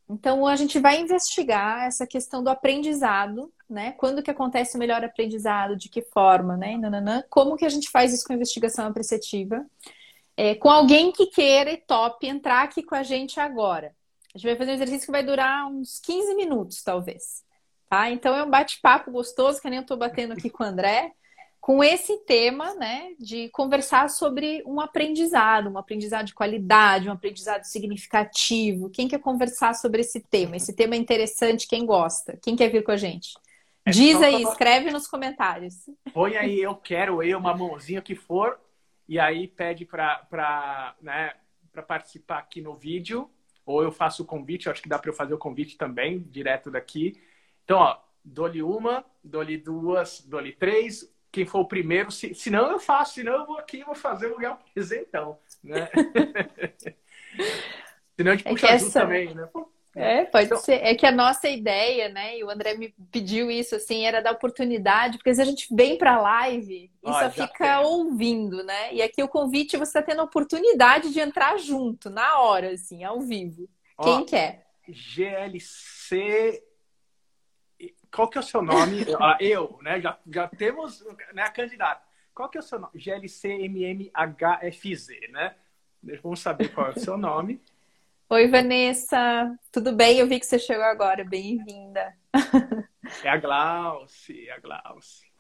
Speaker 2: Então, a gente vai investigar essa questão do aprendizado né? Quando que acontece o melhor aprendizado, de que forma, né? Nananã. Como que a gente faz isso com investigação apreciativa? É, com alguém que queira e top entrar aqui com a gente agora. A gente vai fazer um exercício que vai durar uns 15 minutos, talvez. Tá? Então é um bate-papo gostoso, que nem eu estou batendo aqui com o André, com esse tema, né, de conversar sobre um aprendizado, um aprendizado de qualidade, um aprendizado significativo. Quem quer conversar sobre esse tema? Esse tema é interessante, quem gosta? Quem quer vir com a gente? É Diz aí, escreve nos comentários.
Speaker 1: Põe aí, eu quero, eu, uma mãozinha que for, e aí pede para né, participar aqui no vídeo, ou eu faço o convite, acho que dá para eu fazer o convite também, direto daqui. Então, ó, dou-lhe uma, dou-lhe duas, dou-lhe três, quem for o primeiro, se, se não eu faço, se não eu vou aqui vou fazer o lugar um presentão, né? Senão a gente
Speaker 2: É
Speaker 1: puxa azul
Speaker 2: essa-
Speaker 1: também, né? Pô,
Speaker 2: É, pode
Speaker 1: Então-
Speaker 2: ser. É que a nossa ideia, né? E o André me pediu isso, assim, era dar oportunidade, porque se a gente vem para a live e
Speaker 1: Ó,
Speaker 2: só fica
Speaker 1: tem.
Speaker 2: ouvindo, né? E aqui o convite você está tendo a oportunidade de entrar junto, na hora, assim, ao vivo.
Speaker 1: ó,
Speaker 2: Quem quer?
Speaker 1: GLC. Qual que é o seu nome? Ah, eu, né? Já, já temos né, a candidata. Qual que é o seu nome? GLCMMHFZ, né? Vamos saber qual é o seu nome.
Speaker 2: Oi, Vanessa. Tudo bem? Eu vi que você chegou agora. Bem-vinda.
Speaker 1: É a Glauci, a Glauci.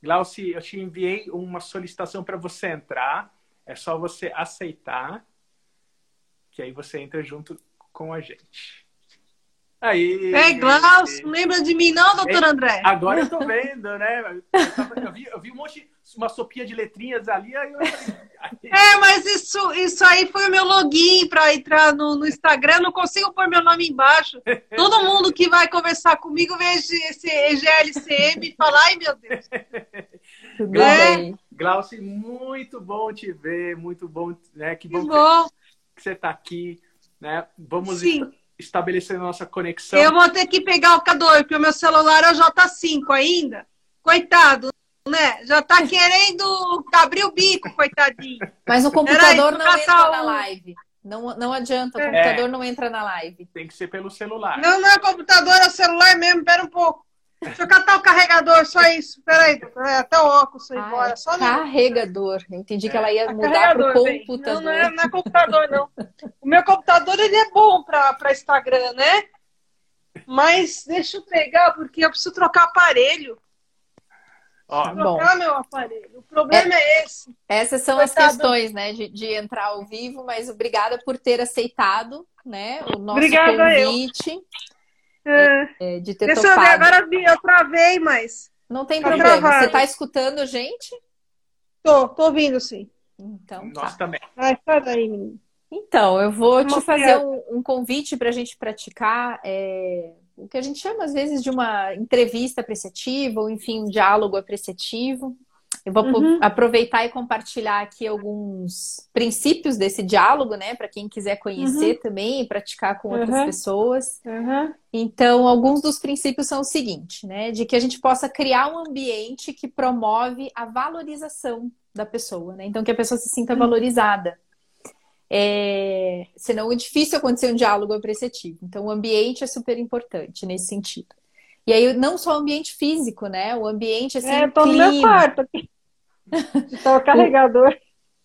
Speaker 1: Glauci, eu te enviei uma solicitação para você entrar. É só você aceitar, que aí você entra junto com a gente. Aí.
Speaker 3: É, Glaucio, não lembra de mim não, doutor André?
Speaker 1: Agora eu tô vendo, né? Eu, tava- eu vi, eu vi um monte, uma sopinha de letrinhas ali, aí eu
Speaker 3: É, mas isso, isso aí foi o meu login para entrar no, no Instagram. Não consigo pôr meu nome embaixo. Todo mundo que vai conversar comigo vê esse EGLCM e fala, ai meu Deus.
Speaker 2: Tudo
Speaker 3: É.
Speaker 2: bem?
Speaker 1: Glauci, muito bom te ver, muito bom, né? Que
Speaker 3: Que
Speaker 1: bom,
Speaker 3: bom.
Speaker 1: que você tá aqui, né? Vamos
Speaker 3: Sim.
Speaker 1: Esta- estabelecendo a nossa conexão.
Speaker 3: Eu vou ter que pegar o K2, porque o meu celular é o J5 ainda. Coitado, né? Já tá querendo abrir o bico, coitadinho.
Speaker 2: Mas o computador não entra na
Speaker 3: um-
Speaker 2: live. Não, não adianta, o
Speaker 3: É.
Speaker 2: computador não entra na live.
Speaker 1: Tem que ser pelo celular.
Speaker 3: Não, não é computador, é o celular mesmo. Pera um pouco. Deixa eu catar o carregador, só isso. Peraí. É, até o óculos foi
Speaker 2: Ah,
Speaker 3: embora.
Speaker 2: é
Speaker 3: Só
Speaker 2: carregador. Eu entendi que ela ia
Speaker 3: É
Speaker 2: mudar para o computador.
Speaker 3: Não, não é, não é computador, não. O meu computador ele é bom para Instagram, né? Mas deixa eu pegar, porque eu preciso trocar aparelho.
Speaker 1: Ó,
Speaker 2: Bom.
Speaker 3: Trocar meu aparelho. O problema é, esse.
Speaker 2: Essas são as
Speaker 3: Coitado.
Speaker 2: questões, né, de, de entrar ao vivo, mas obrigada por ter aceitado, né, o nosso
Speaker 3: Obrigada eu.
Speaker 2: convite,
Speaker 3: É.
Speaker 2: é, de ter
Speaker 3: Deixa eu ver,
Speaker 2: topado.
Speaker 3: agora eu travei, mas.
Speaker 2: Não tem
Speaker 3: Tá
Speaker 2: problema.
Speaker 3: travado.
Speaker 2: Você está escutando a gente?
Speaker 3: Tô, tô ouvindo sim.
Speaker 2: Então
Speaker 1: nós
Speaker 2: tá.
Speaker 1: também.
Speaker 3: Ai, sai daí, menino.
Speaker 2: Então, eu vou te
Speaker 3: Uma
Speaker 2: fazer
Speaker 3: piada.
Speaker 2: um, um convite para a gente praticar é, o que a gente chama, às vezes, de uma entrevista apreciativa, ou enfim, um diálogo apreciativo. Eu vou
Speaker 3: Uhum.
Speaker 2: aproveitar e compartilhar aqui alguns princípios desse diálogo, né, para quem quiser conhecer também e praticar com outras
Speaker 3: Uhum.
Speaker 2: pessoas.
Speaker 3: Uhum.
Speaker 2: Então, alguns dos princípios são o seguinte, né? De que a gente possa criar um ambiente que promove a valorização da pessoa, né? Então, que a pessoa se sinta valorizada. É... Senão é difícil acontecer um diálogo apreciativo. Então, o ambiente é super importante nesse sentido. E aí, não só o ambiente físico, né? O ambiente, assim,
Speaker 3: É, tô no meu
Speaker 2: clima,
Speaker 3: quarto o carregador.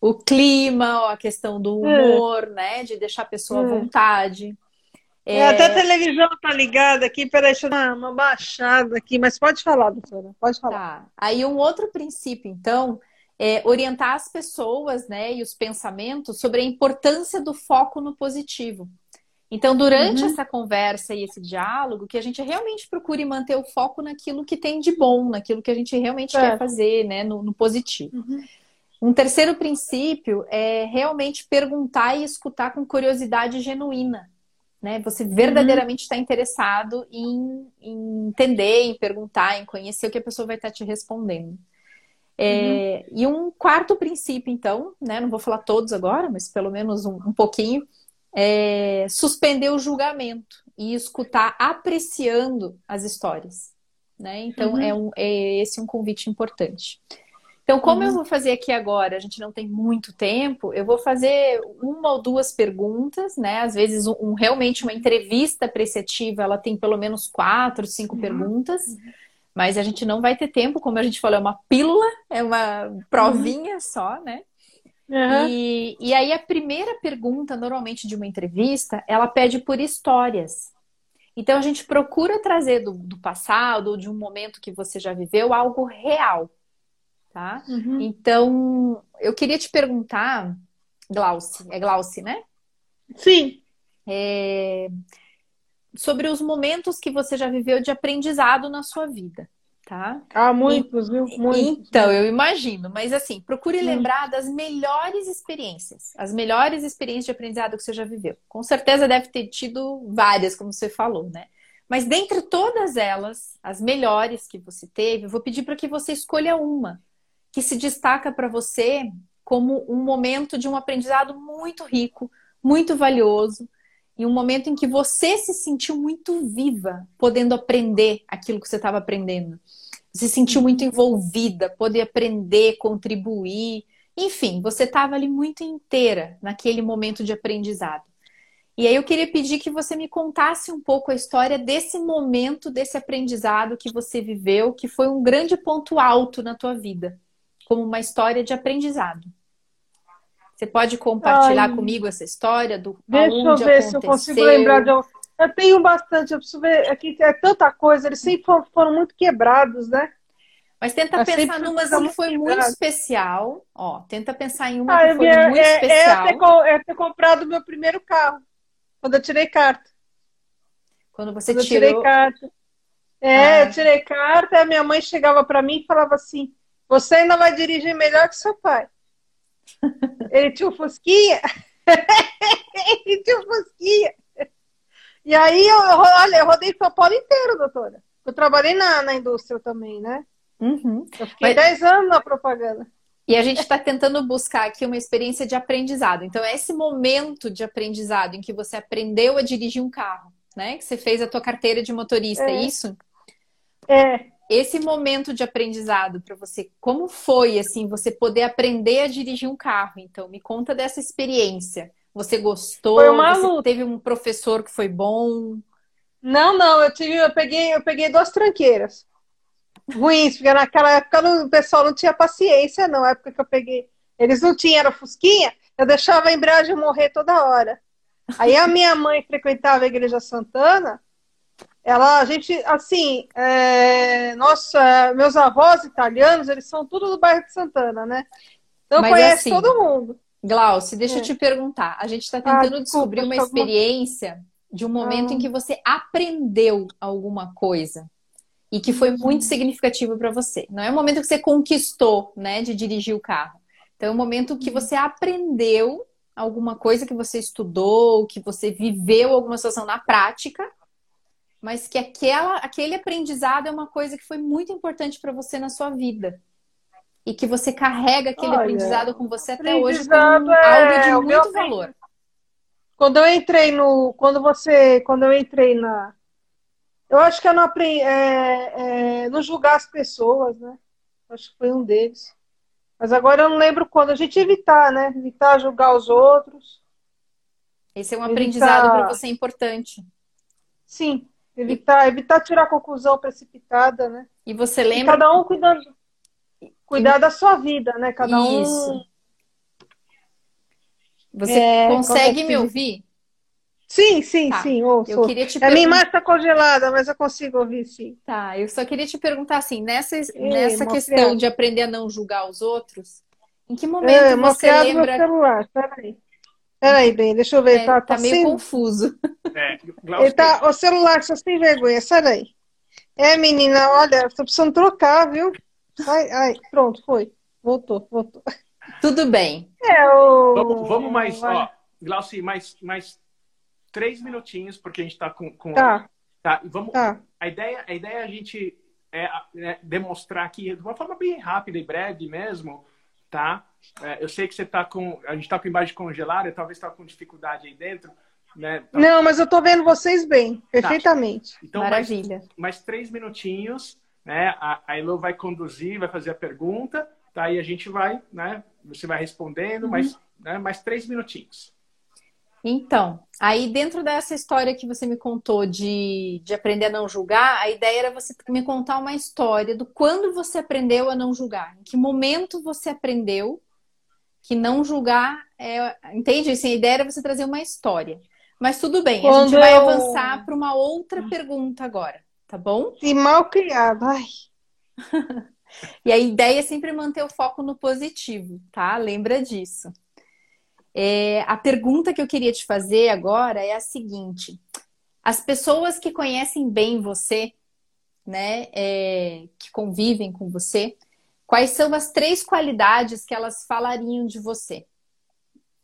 Speaker 2: o clima, a questão do humor, né? De deixar a pessoa à
Speaker 3: É.
Speaker 2: vontade.
Speaker 3: É, até a televisão tá ligada aqui. Peraí, deixa eu dar uma baixada aqui. Mas pode falar, doutora. Pode falar.
Speaker 2: Tá. Aí um outro princípio, então, é orientar as pessoas, né, e os pensamentos sobre a importância do foco no positivo. Então, durante
Speaker 3: Uhum.
Speaker 2: essa conversa e esse diálogo, que a gente realmente procure manter o foco naquilo que tem de bom, naquilo que a gente realmente
Speaker 3: É.
Speaker 2: quer fazer, né, no, no positivo.
Speaker 3: Uhum.
Speaker 2: Um terceiro princípio é realmente perguntar e escutar com curiosidade genuína. Né? Você verdadeiramente está interessado em, em entender, em perguntar, em conhecer o que a pessoa vai estar te respondendo. É, E um quarto princípio, então, né? Não vou falar todos agora, mas pelo menos um, um pouquinho, é suspender o julgamento e escutar apreciando as histórias. Né? Então,
Speaker 3: Uhum.
Speaker 2: é, um, é esse um convite importante. Então, como eu vou fazer aqui agora, a gente não tem muito tempo, eu vou fazer uma ou duas perguntas, né? Às vezes, um, um- realmente uma entrevista apreciativa, ela tem pelo menos quatro, cinco perguntas, mas a gente não vai ter tempo, como a gente falou, é uma pílula, é uma provinha só, né?
Speaker 3: Uhum.
Speaker 2: E, e aí a primeira pergunta, normalmente de uma entrevista, ela pede por histórias. Então a gente procura trazer do, do passado ou de um momento que você já viveu algo real, tá?
Speaker 3: Uhum.
Speaker 2: Então eu queria te perguntar, Glauci, é Glauci, né?
Speaker 3: Sim.
Speaker 2: É, sobre os momentos que você já viveu de aprendizado na sua vida, tá?
Speaker 3: Ah, muitos, viu? Muitos.
Speaker 2: Então, eu imagino. Mas assim, procure lembrar das melhores experiências. As melhores experiências de aprendizado que você já viveu. Com certeza deve ter tido várias, como você falou, né? Mas dentre todas elas, as melhores que você teve, eu vou pedir para que você escolha uma que se destaca para você como um momento de um aprendizado muito rico, muito valioso, e um momento em que você se sentiu muito viva, podendo aprender aquilo que você estava aprendendo. Se sentiu muito envolvida, poder aprender, contribuir. Enfim, você estava ali muito inteira naquele momento de aprendizado. E aí eu queria pedir que você me contasse um pouco a história desse momento, desse aprendizado que você viveu, que foi um grande ponto alto na tua vida, como uma história de aprendizado. Você pode compartilhar Ai, comigo essa história do
Speaker 3: Deixa eu ver aconteceu. se eu consigo lembrar de Eu tenho bastante, eu preciso ver. Aqui é tanta coisa, eles sempre foram, muito quebrados, né?
Speaker 2: Mas tenta eu pensar numa que foi quebrado. muito especial. Ó, tenta pensar em uma ah, que foi é, muito é, especial.
Speaker 3: É ter, é ter comprado o meu primeiro carro, quando eu tirei carta.
Speaker 2: Quando você
Speaker 3: quando
Speaker 2: tirou...
Speaker 3: eu tirei carta. É, ah. eu tirei carta, e a minha mãe chegava para mim e falava assim: Você ainda vai dirigir melhor que seu pai. Ele tinha um Fusquinha. Ele tinha um Fusquinha. E aí, eu, olha, eu rodei São Paulo inteiro, doutora. Eu trabalhei na, na indústria também, né?
Speaker 2: Uhum.
Speaker 3: Eu fiquei Mas... 10 anos na propaganda.
Speaker 2: E a gente está tentando buscar aqui uma experiência de aprendizado. Então, é esse momento de aprendizado em que você aprendeu a dirigir um carro, né? Que você fez a tua carteira de motorista, é, é isso?
Speaker 3: É
Speaker 2: esse momento de aprendizado para você, como foi assim, você poder aprender a dirigir um carro? Então, me conta dessa experiência. Você gostou?
Speaker 3: Foi uma
Speaker 2: você
Speaker 3: luta.
Speaker 2: teve um professor que foi bom?
Speaker 3: Não, não, eu tive, eu peguei, eu peguei duas tranqueiras. Ruins, porque naquela época o pessoal não tinha paciência, não. Na época que eu peguei, eles não tinham, era fusquinha, eu deixava a embreagem morrer toda hora. Aí a minha mãe frequentava a igreja Santana, ela, a gente, assim, é, nossa, meus avós italianos, eles são tudo do bairro de Santana, né? Então Mas conhece assim, todo mundo.
Speaker 2: Glaucio, deixa é. eu te perguntar. A gente está ah, tentando ah, descobrir uma experiência de um momento ah. em que você aprendeu alguma coisa e que foi muito significativo para você. Não é o momento que você conquistou, né, de dirigir o carro. Então é o momento que você aprendeu alguma coisa que você estudou, que você viveu alguma situação na prática mas que aquela, aquele aprendizado é uma coisa que foi muito importante para você na sua vida. E que você carrega aquele Olha, aprendizado com você até hoje como é algo de muito valor.
Speaker 3: Quando eu entrei no. Quando você. Quando eu entrei na. Eu acho que eu não aprendi. É, é, não julgar as pessoas, né? Acho que foi um deles. Mas agora eu não lembro quando. A gente evitar, né? Evitar julgar os outros.
Speaker 2: Esse é um evitar... aprendizado para você importante.
Speaker 3: Sim. Evitar, evitar tirar conclusão precipitada, né?
Speaker 2: E você lembra.
Speaker 3: E cada um cuidando, cuidar da sua vida, né? Cada
Speaker 2: Isso. um. Você é, consegue me ouvir?
Speaker 3: Sim, sim, tá. sim. Ouço. Eu queria te perguntar... A minha imagem está congelada, mas eu consigo ouvir, sim.
Speaker 2: Tá, eu só queria te perguntar assim, nessa, Ei, nessa questão de aprender a não julgar os outros, em que momento é, você lembra...
Speaker 3: Meu celular, peraí. Peraí, bem, deixa eu ver.
Speaker 2: É,
Speaker 3: tá,
Speaker 2: tá, tá meio sem... confuso.
Speaker 3: É, Ele tá, o celular, você sem vergonha, sai daí. É, menina, olha, tô precisando trocar, viu? Ai, ai, pronto, foi. Voltou, voltou.
Speaker 2: Tudo bem.
Speaker 3: É, o...
Speaker 1: vamos, vamos mais, Vai. ó, Glauci, mais, mais três minutinhos, porque a gente tá com. com...
Speaker 3: Tá.
Speaker 1: Tá, vamos. Tá. A, ideia, a ideia é a gente é, é demonstrar aqui de uma forma bem rápida e breve mesmo, tá? É, eu sei que você está com. A gente está com imagem congelada, talvez está com dificuldade aí dentro. Né?
Speaker 3: Tá... Não, mas eu estou vendo vocês bem, perfeitamente. Tá.
Speaker 2: Então, Maravilha.
Speaker 1: Mais, mais, três minutinhos, né? A, a Elo vai conduzir, vai fazer a pergunta, tá? E a gente vai, né? Você vai respondendo, uhum. mas né? mais três minutinhos.
Speaker 2: Então, aí dentro dessa história que você me contou de, de aprender a não julgar, a ideia era você me contar uma história do quando você aprendeu a não julgar, em que momento você aprendeu que não julgar é. Entende? Assim, a ideia era você trazer uma história. Mas tudo bem, Quando a gente vai eu... avançar para uma outra pergunta agora, tá bom?
Speaker 3: Se mal criado, ai.
Speaker 2: e a ideia é sempre manter o foco no positivo, tá? Lembra disso. É, a pergunta que eu queria te fazer agora é a seguinte: as pessoas que conhecem bem você, né, é, que convivem com você, quais são as três qualidades que elas falariam de você?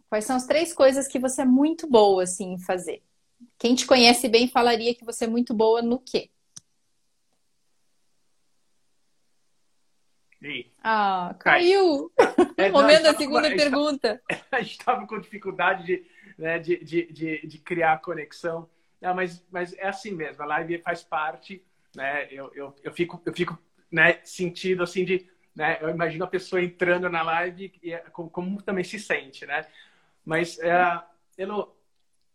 Speaker 2: Quais são as três coisas que você é muito boa assim em fazer? Quem te conhece bem falaria que você é muito boa no quê? Ah, caiu! É, momento da segunda pergunta.
Speaker 1: a gente estava com dificuldade de, né, de, de, de, de, criar conexão. Não, mas, mas é assim mesmo, a live faz parte, né? Eu, eu, eu fico, eu fico né, sentido assim de. Né, eu imagino a pessoa entrando na live e é, como, como também se sente, né? Mas, é, Elo,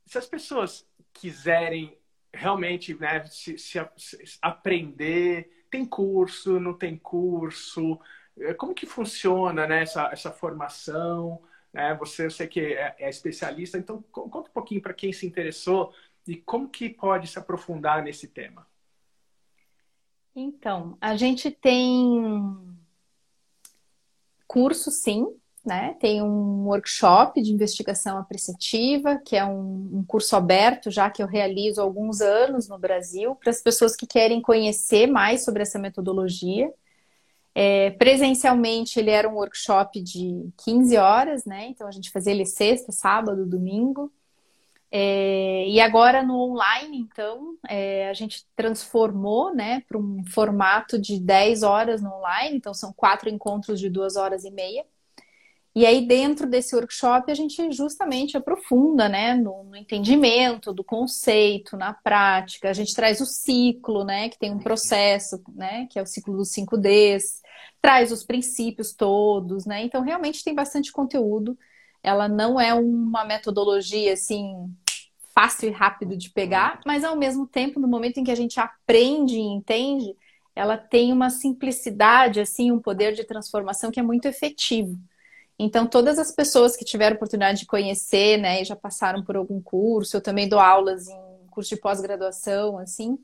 Speaker 1: se as pessoas quiserem realmente né, se, se, se aprender, tem curso, não tem curso, é, como que funciona né, essa, essa formação? Né? Você, eu sei que é, é especialista, então conta um pouquinho para quem se interessou e como que pode se aprofundar nesse tema.
Speaker 2: Então, a gente tem curso, sim, né? Tem um workshop de investigação apreciativa, que é um, um, curso aberto, já que eu realizo há alguns anos no Brasil, para as pessoas que querem conhecer mais sobre essa metodologia. É, presencialmente, ele era um workshop de 15 horas, né? Então, a gente fazia ele sexta, sábado, domingo. É, e agora no online, então, é, a gente transformou né, para um formato de 10 horas no online, então são quatro encontros de duas horas e meia. E aí, dentro desse workshop, a gente justamente aprofunda né, no, no, entendimento do conceito, na prática. A gente traz o ciclo, né, que tem um processo, né, que é o ciclo dos 5Ds, traz os princípios todos, né? Então, realmente tem bastante conteúdo. Ela não é uma metodologia assim fácil e rápido de pegar, mas ao mesmo tempo, no momento em que a gente aprende e entende, ela tem uma simplicidade, assim, um poder de transformação que é muito efetivo. Então, todas as pessoas que tiveram oportunidade de conhecer, né, e já passaram por algum curso, eu também dou aulas em curso de pós-graduação, assim,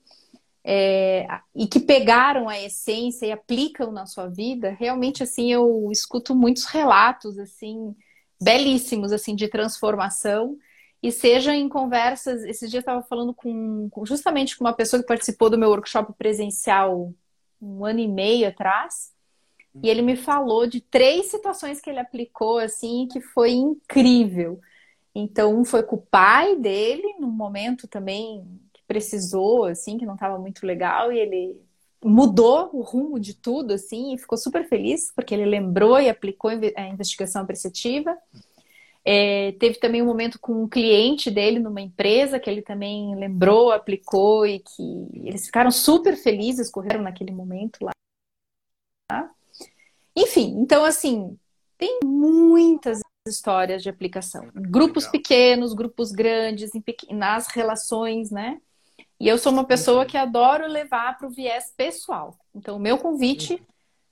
Speaker 2: é, e que pegaram a essência e aplicam na sua vida, realmente, assim, eu escuto muitos relatos, assim, belíssimos, assim, de transformação, e seja em conversas, esses dias eu estava falando com, justamente com uma pessoa que participou do meu workshop presencial um ano e meio atrás, e ele me falou de três situações que ele aplicou, assim, que foi incrível. Então, um foi com o pai dele, num momento também que precisou, assim, que não estava muito legal, e ele mudou o rumo de tudo, assim, e ficou super feliz, porque ele lembrou e aplicou a investigação apreciativa. É, teve também um momento com um cliente dele numa empresa que ele também lembrou, aplicou e que eles ficaram super felizes, correram naquele momento lá. Enfim, então assim, tem muitas histórias de aplicação. Grupos Legal. pequenos, grupos grandes, nas relações, né? E eu sou uma pessoa que adoro levar para o viés pessoal. Então, o meu convite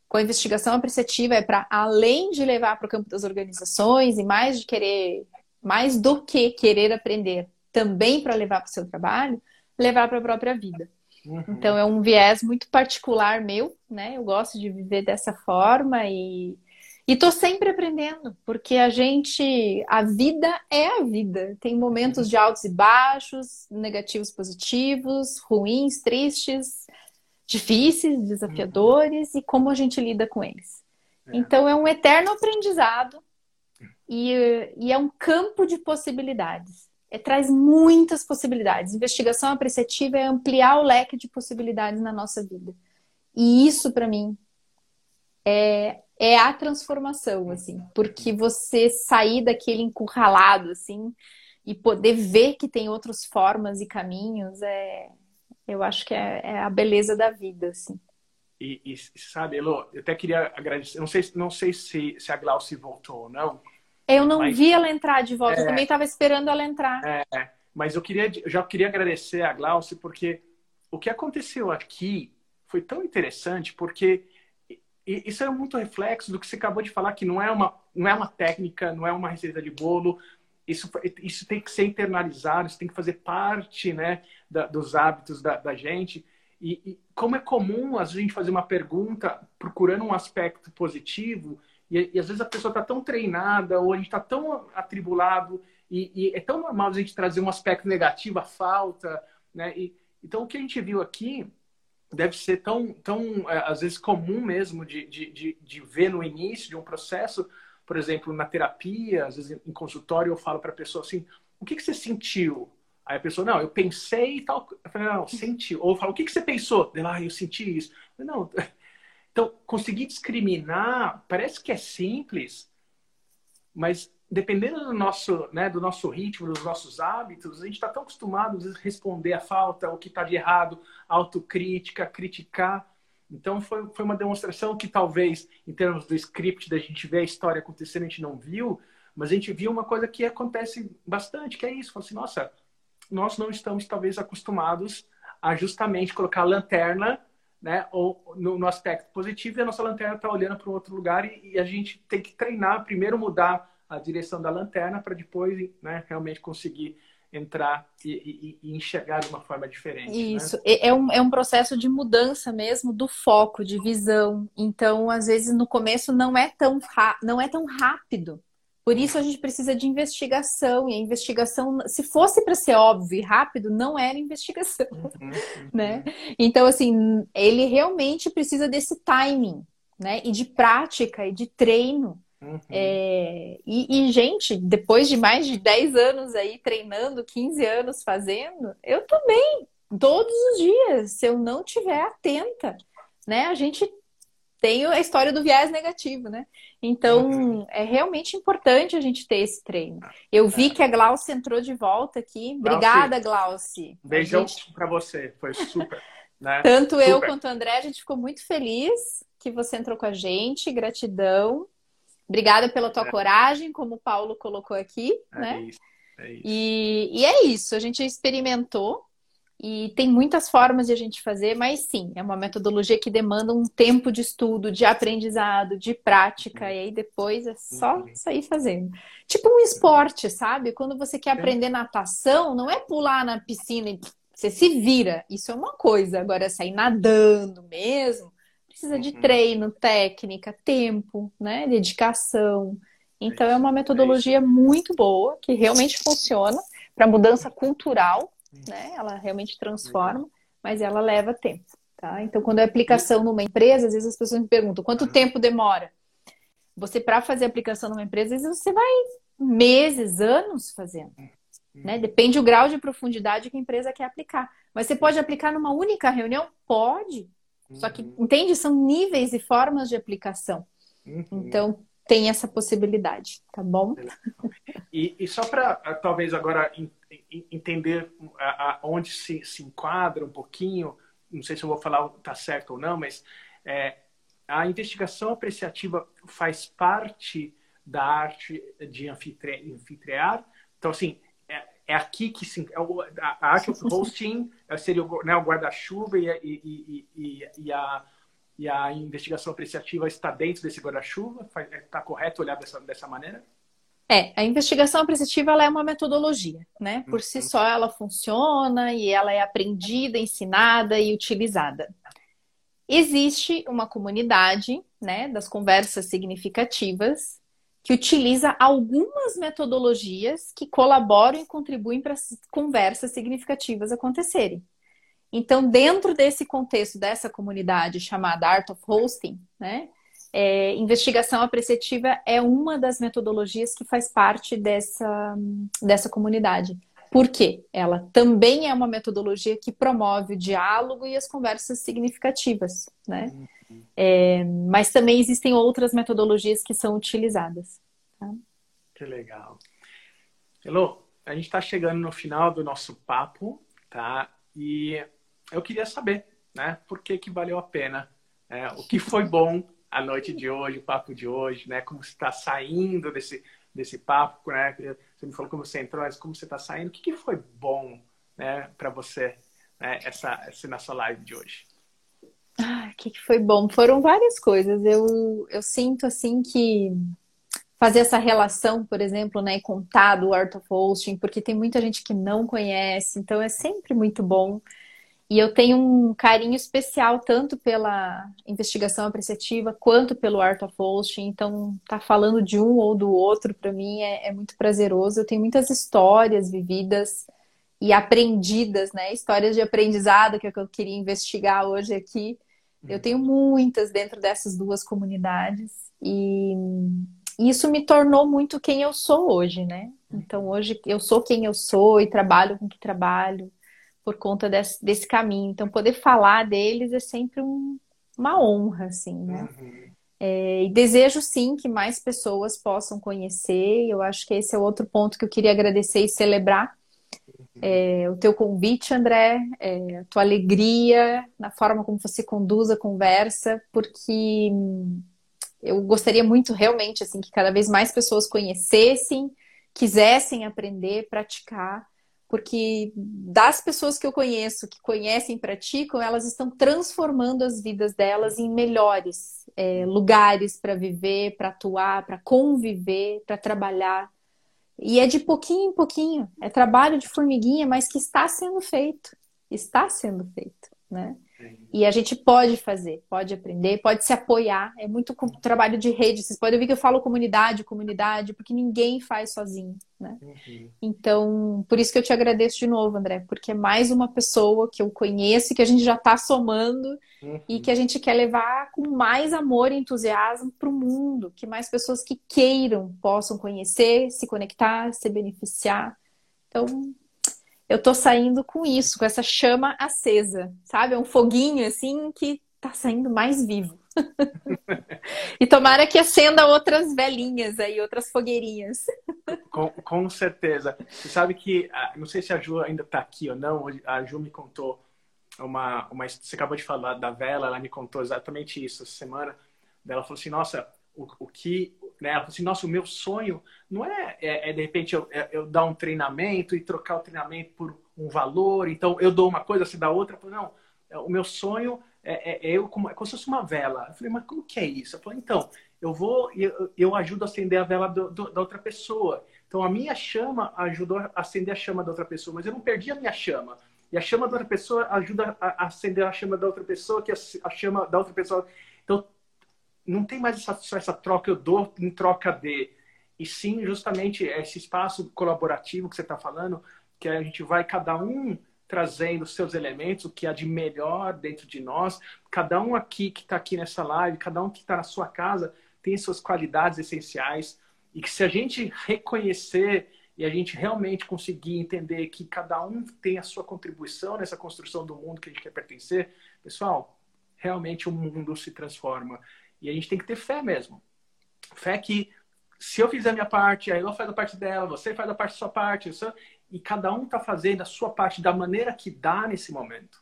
Speaker 2: com a investigação apreciativa é para, além de levar para o campo das organizações e mais de querer, mais do que querer aprender, também para levar para o seu trabalho, levar para a própria vida. Uhum. Então é um viés muito particular meu, né? Eu gosto de viver dessa forma e e tô sempre aprendendo, porque a gente, a vida é a vida. Tem momentos de altos e baixos, negativos, positivos, ruins, tristes, difíceis, desafiadores uhum. e como a gente lida com eles. É. Então é um eterno aprendizado e, e é um campo de possibilidades é, traz muitas possibilidades. Investigação apreciativa é ampliar o leque de possibilidades na nossa vida. E isso, para mim, é, é a transformação, assim, porque você sair daquele encurralado, assim, e poder ver que tem outras formas e caminhos, é, eu acho que é, é a beleza da vida, assim.
Speaker 1: E, e, sabe, Elo, eu até queria agradecer, não sei, não sei se, se a Glauci voltou ou não,
Speaker 2: eu não mas, vi ela entrar de volta, é, eu também estava esperando ela entrar.
Speaker 1: É, mas eu queria, eu já queria agradecer a Glaucia, porque o que aconteceu aqui foi tão interessante, porque isso é muito reflexo do que você acabou de falar, que não é uma, não é uma técnica, não é uma receita de bolo, isso, isso tem que ser internalizado, isso tem que fazer parte né, da, dos hábitos da, da gente. E, e, como é comum a gente fazer uma pergunta procurando um aspecto positivo, e, e às vezes a pessoa está tão treinada, ou a gente está tão atribulado, e, e, é tão normal a gente trazer um aspecto negativo, a falta, né? E, então, o que a gente viu aqui deve ser tão, tão é, às vezes, comum mesmo de, de, de, de, ver no início de um processo, por exemplo, na terapia, às vezes em consultório, eu falo para a pessoa assim: o que, que você sentiu? Aí a pessoa, não, eu pensei e tal. Eu falei, não, senti. Ou eu falo, o que, que você pensou? Ela, ah, eu senti isso. Eu falei, não. Então, conseguir discriminar parece que é simples, mas dependendo do nosso, né, do nosso ritmo, dos nossos hábitos, a gente está tão acostumado a responder a falta, o que está de errado, autocrítica, criticar. Então foi, foi uma demonstração que talvez, em termos do script, da gente ver a história acontecendo, a gente não viu, mas a gente viu uma coisa que acontece bastante, que é isso. Fala assim, nossa, nós não estamos talvez acostumados a justamente colocar a lanterna né, ou no, no aspecto positivo e a nossa lanterna está olhando para um outro lugar e, e a gente tem que treinar, primeiro mudar a direção da lanterna para depois né, realmente conseguir entrar e, e, e, enxergar de uma forma diferente. Né?
Speaker 2: Isso, né? é, um, é um processo de mudança mesmo do foco, de visão. Então, às vezes, no começo não é tão, não é tão rápido. Por isso a gente precisa de investigação, e a investigação, se fosse para ser óbvio e rápido, não era investigação, uhum, uhum. né? Então, assim, ele realmente precisa desse timing, né? E de prática, e de treino, Uhum. É, e, e, gente, depois de mais de 10 anos aí treinando, 15 anos fazendo, eu também, todos os dias, se eu não tiver atenta, né? A gente tem a história do viés negativo, né? Então, uhum. é realmente importante a gente ter esse treino. Eu vi é. que a Glauce entrou de volta aqui. Obrigada, Glauce.
Speaker 1: Beijão gente... para você, foi super. Né?
Speaker 2: Tanto super. eu quanto o André, a gente ficou muito feliz que você entrou com a gente. Gratidão. Obrigada pela tua é. coragem, como o Paulo colocou aqui, é né? Isso, é isso. E, e é isso, a gente experimentou e tem muitas formas de a gente fazer, mas sim, é uma metodologia que demanda um tempo de estudo, de aprendizado, de prática, e aí depois é só uhum. sair fazendo. Tipo um esporte, sabe? Quando você quer aprender natação, não é pular na piscina e você se vira. Isso é uma coisa. Agora, sair nadando mesmo, precisa de uhum. treino, técnica, tempo, né? Dedicação. Então é uma metodologia muito boa que realmente funciona para mudança cultural, né? Ela realmente transforma, mas ela leva tempo, tá? Então quando é aplicação numa empresa, às vezes as pessoas me perguntam quanto tempo demora. Você para fazer aplicação numa empresa, às vezes você vai meses, anos fazendo. Né? Depende do grau de profundidade que a empresa quer aplicar. Mas você pode aplicar numa única reunião? Pode. Só que, uhum. entende? São níveis e formas de aplicação. Uhum. Então, tem essa possibilidade, tá bom?
Speaker 1: E, e só para talvez agora entender onde se, se enquadra um pouquinho, não sei se eu vou falar tá certo ou não, mas é, a investigação apreciativa faz parte da arte de anfitrear. Então, assim, é aqui que se, é a, arte of hosting é, seria o, né, o guarda-chuva e, e, e, e, a, e a investigação apreciativa está dentro desse guarda-chuva? Está correto olhar dessa, dessa maneira?
Speaker 2: É, a investigação apreciativa ela é uma metodologia, né? Por si uhum. só ela funciona e ela é aprendida, ensinada e utilizada. Existe uma comunidade, né, das conversas significativas que utiliza algumas metodologias que colaboram e contribuem para as conversas significativas acontecerem. Então, dentro desse contexto dessa comunidade chamada Art of Hosting, né, é, investigação apreciativa é uma das metodologias que faz parte dessa, dessa comunidade. Por quê? Ela também é uma metodologia que promove o diálogo e as conversas significativas, né? É, mas também existem outras metodologias que são utilizadas. Tá?
Speaker 1: Que legal. Elô, a gente está chegando no final do nosso papo, tá? E eu queria saber, né? Por que que valeu a pena? É, o que foi bom a noite de hoje, o papo de hoje, né? Como você está saindo desse, desse papo, né? Você me falou como você entrou, mas como você está saindo. O que, que foi bom, né? Para você, né? Essa, essa nossa live de hoje.
Speaker 2: Ah, o que, que foi bom? Foram várias coisas. Eu, eu sinto assim que fazer essa relação, por exemplo, né, contar do Art of Hosting, porque tem muita gente que não conhece, então é sempre muito bom. E eu tenho um carinho especial tanto pela investigação apreciativa quanto pelo Art of. Então, tá falando de um ou do outro para mim é, é, muito prazeroso. Eu tenho muitas histórias vividas e aprendidas, né? Histórias de aprendizado que, é que eu queria investigar hoje aqui. Eu tenho muitas dentro dessas duas comunidades e isso me tornou muito quem eu sou hoje, né? Então hoje eu sou quem eu sou e trabalho com que trabalho por conta desse, desse caminho. Então poder falar deles é sempre um, uma honra, assim, né? Uhum. É, e desejo sim que mais pessoas possam conhecer. Eu acho que esse é outro ponto que eu queria agradecer e celebrar é, o teu convite, André, é, a tua alegria na forma como você conduz a conversa, porque eu gostaria muito realmente assim que cada vez mais pessoas conhecessem, quisessem aprender, praticar, porque das pessoas que eu conheço, que conhecem e praticam, elas estão transformando as vidas delas em melhores é, lugares para viver, para atuar, para conviver, para trabalhar. E é de pouquinho em pouquinho, é trabalho de formiguinha, mas que está sendo feito. Está sendo feito, né? E a gente pode fazer, pode aprender, pode se apoiar. É muito trabalho de rede. Vocês podem ouvir que eu falo comunidade, comunidade, porque ninguém faz sozinho, né? Uhum. Então, por isso que eu te agradeço de novo, André, porque é mais uma pessoa que eu conheço que a gente já está somando uhum. e que a gente quer levar com mais amor e entusiasmo para o mundo, que mais pessoas que queiram possam conhecer, se conectar, se beneficiar. Então, eu tô saindo com isso, com essa chama acesa, sabe? É um foguinho assim que tá saindo mais vivo. e tomara que acenda outras velhinhas aí, outras fogueirinhas.
Speaker 1: Com, com certeza. Você sabe que, ah, não sei se a Ju ainda tá aqui ou não, a Ju me contou uma, uma. Você acabou de falar da vela, ela me contou exatamente isso essa semana. Ela falou assim: nossa, o, o que né? Ela falou assim, nossa, o meu sonho não é, é, é de repente eu, é, eu, dar um treinamento e trocar o treinamento por um valor, então eu dou uma coisa, você dá outra. falei, não, é, o meu sonho é, é, é eu como, é como se fosse uma vela. Eu falei, mas como que é isso? Eu falei, então, eu vou eu, eu ajudo a acender a vela do, do, da outra pessoa. Então a minha chama ajudou a acender a chama da outra pessoa, mas eu não perdi a minha chama. E a chama da outra pessoa ajuda a acender a chama da outra pessoa, que a, chama da outra pessoa. Então não tem mais essa, só essa troca, eu dou em troca de. E sim, justamente esse espaço colaborativo que você está falando, que a gente vai cada um trazendo seus elementos, o que há de melhor dentro de nós. Cada um aqui que está aqui nessa live, cada um que está na sua casa, tem suas qualidades essenciais. E que se a gente reconhecer e a gente realmente conseguir entender que cada um tem a sua contribuição nessa construção do mundo que a gente quer pertencer, pessoal, realmente o mundo se transforma. E a gente tem que ter fé mesmo. Fé que se eu fizer a minha parte, a Elo faz a parte dela, você faz a parte da sua parte, e cada um está fazendo a sua parte da maneira que dá nesse momento.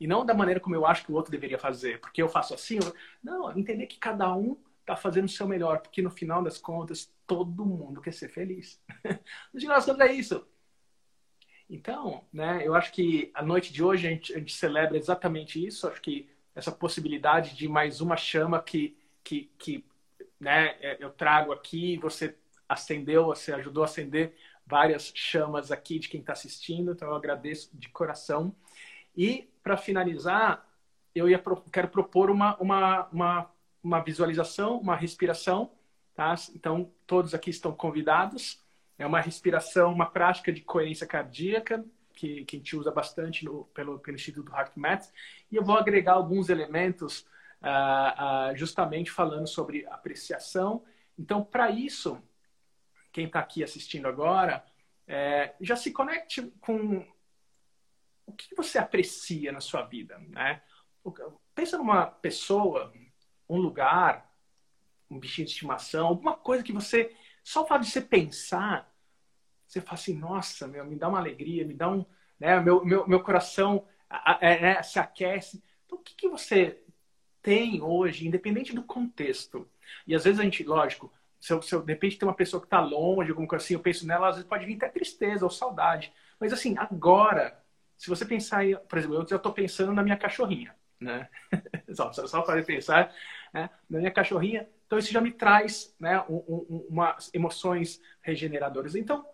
Speaker 1: E não da maneira como eu acho que o outro deveria fazer, porque eu faço assim. Não, entender que cada um está fazendo o seu melhor, porque no final das contas, todo mundo quer ser feliz. no final das contas, é isso. Então, né, eu acho que a noite de hoje a gente, a gente celebra exatamente isso. Acho que essa possibilidade de mais uma chama que, que, que né, é, eu trago aqui, você acendeu, você ajudou a acender várias chamas aqui de quem está assistindo, então eu agradeço de coração. E, para finalizar, eu ia, quero propor uma, uma, uma, uma visualização, uma respiração, tá? Então, todos aqui estão convidados. É uma respiração, uma prática de coerência cardíaca, que, que a gente usa bastante no, pelo, pelo Instituto HeartMath. E eu vou agregar alguns elementos uh, uh, justamente falando sobre apreciação. Então, para isso, quem está aqui assistindo agora, é, já se conecte com o que você aprecia na sua vida, né? Pensa numa pessoa, um lugar, um bichinho de estimação, alguma coisa que você, só o fato de você pensar, você fala assim, nossa, meu, me dá uma alegria, me dá um, né, meu, meu, meu coração é, né, se aquece. Então, o que, que você tem hoje, independente do contexto? E às vezes a gente, lógico, se eu, se eu de repente tem uma pessoa que está longe, alguma coisa assim, eu penso nela, às vezes pode vir até tristeza ou saudade. Mas assim, agora, se você pensar, por exemplo, eu já estou pensando na minha cachorrinha, né? só, só para pensar né? na minha cachorrinha. Então isso já me traz né, um, um, umas emoções regeneradoras. Então,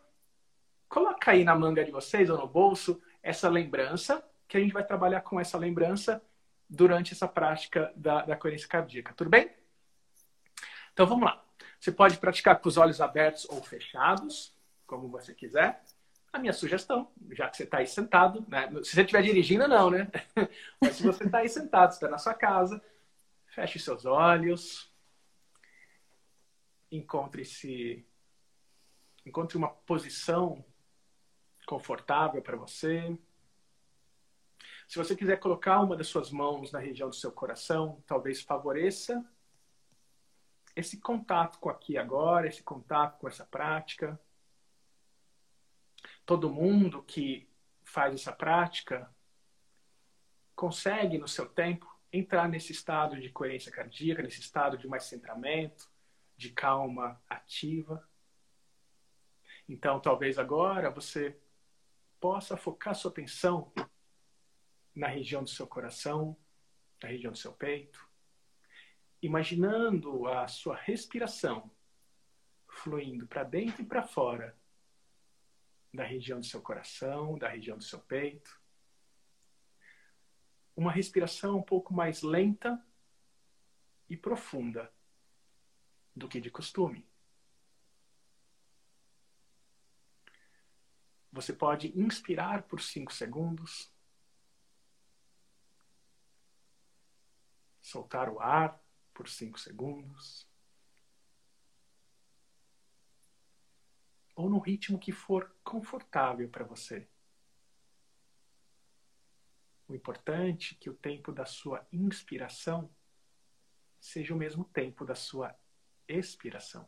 Speaker 1: coloca aí na manga de vocês ou no bolso essa lembrança, que a gente vai trabalhar com essa lembrança durante essa prática da, da coerência cardíaca. Tudo bem? Então vamos lá. Você pode praticar com os olhos abertos ou fechados, como você quiser. a minha sugestão, já que você está aí sentado, né? se você estiver dirigindo, não, né? Mas se você está aí sentado, está na sua casa, feche seus olhos, encontre-se, encontre uma posição confortável para você. Se você quiser colocar uma das suas mãos na região do seu coração, talvez favoreça esse contato com aqui agora, esse contato com essa prática. Todo mundo que faz essa prática consegue, no seu tempo, entrar nesse estado de coerência cardíaca, nesse estado de mais centramento, de calma ativa. Então, talvez agora você possa focar sua atenção na região do seu coração, na região do seu peito, imaginando a sua respiração fluindo para dentro e para fora da região do seu coração, da região do seu peito. Uma respiração um pouco mais lenta e profunda do que de costume. Você pode inspirar por cinco segundos, soltar o ar por cinco segundos, ou no ritmo que for confortável para você. O importante é que o tempo da sua inspiração seja o mesmo tempo da sua expiração.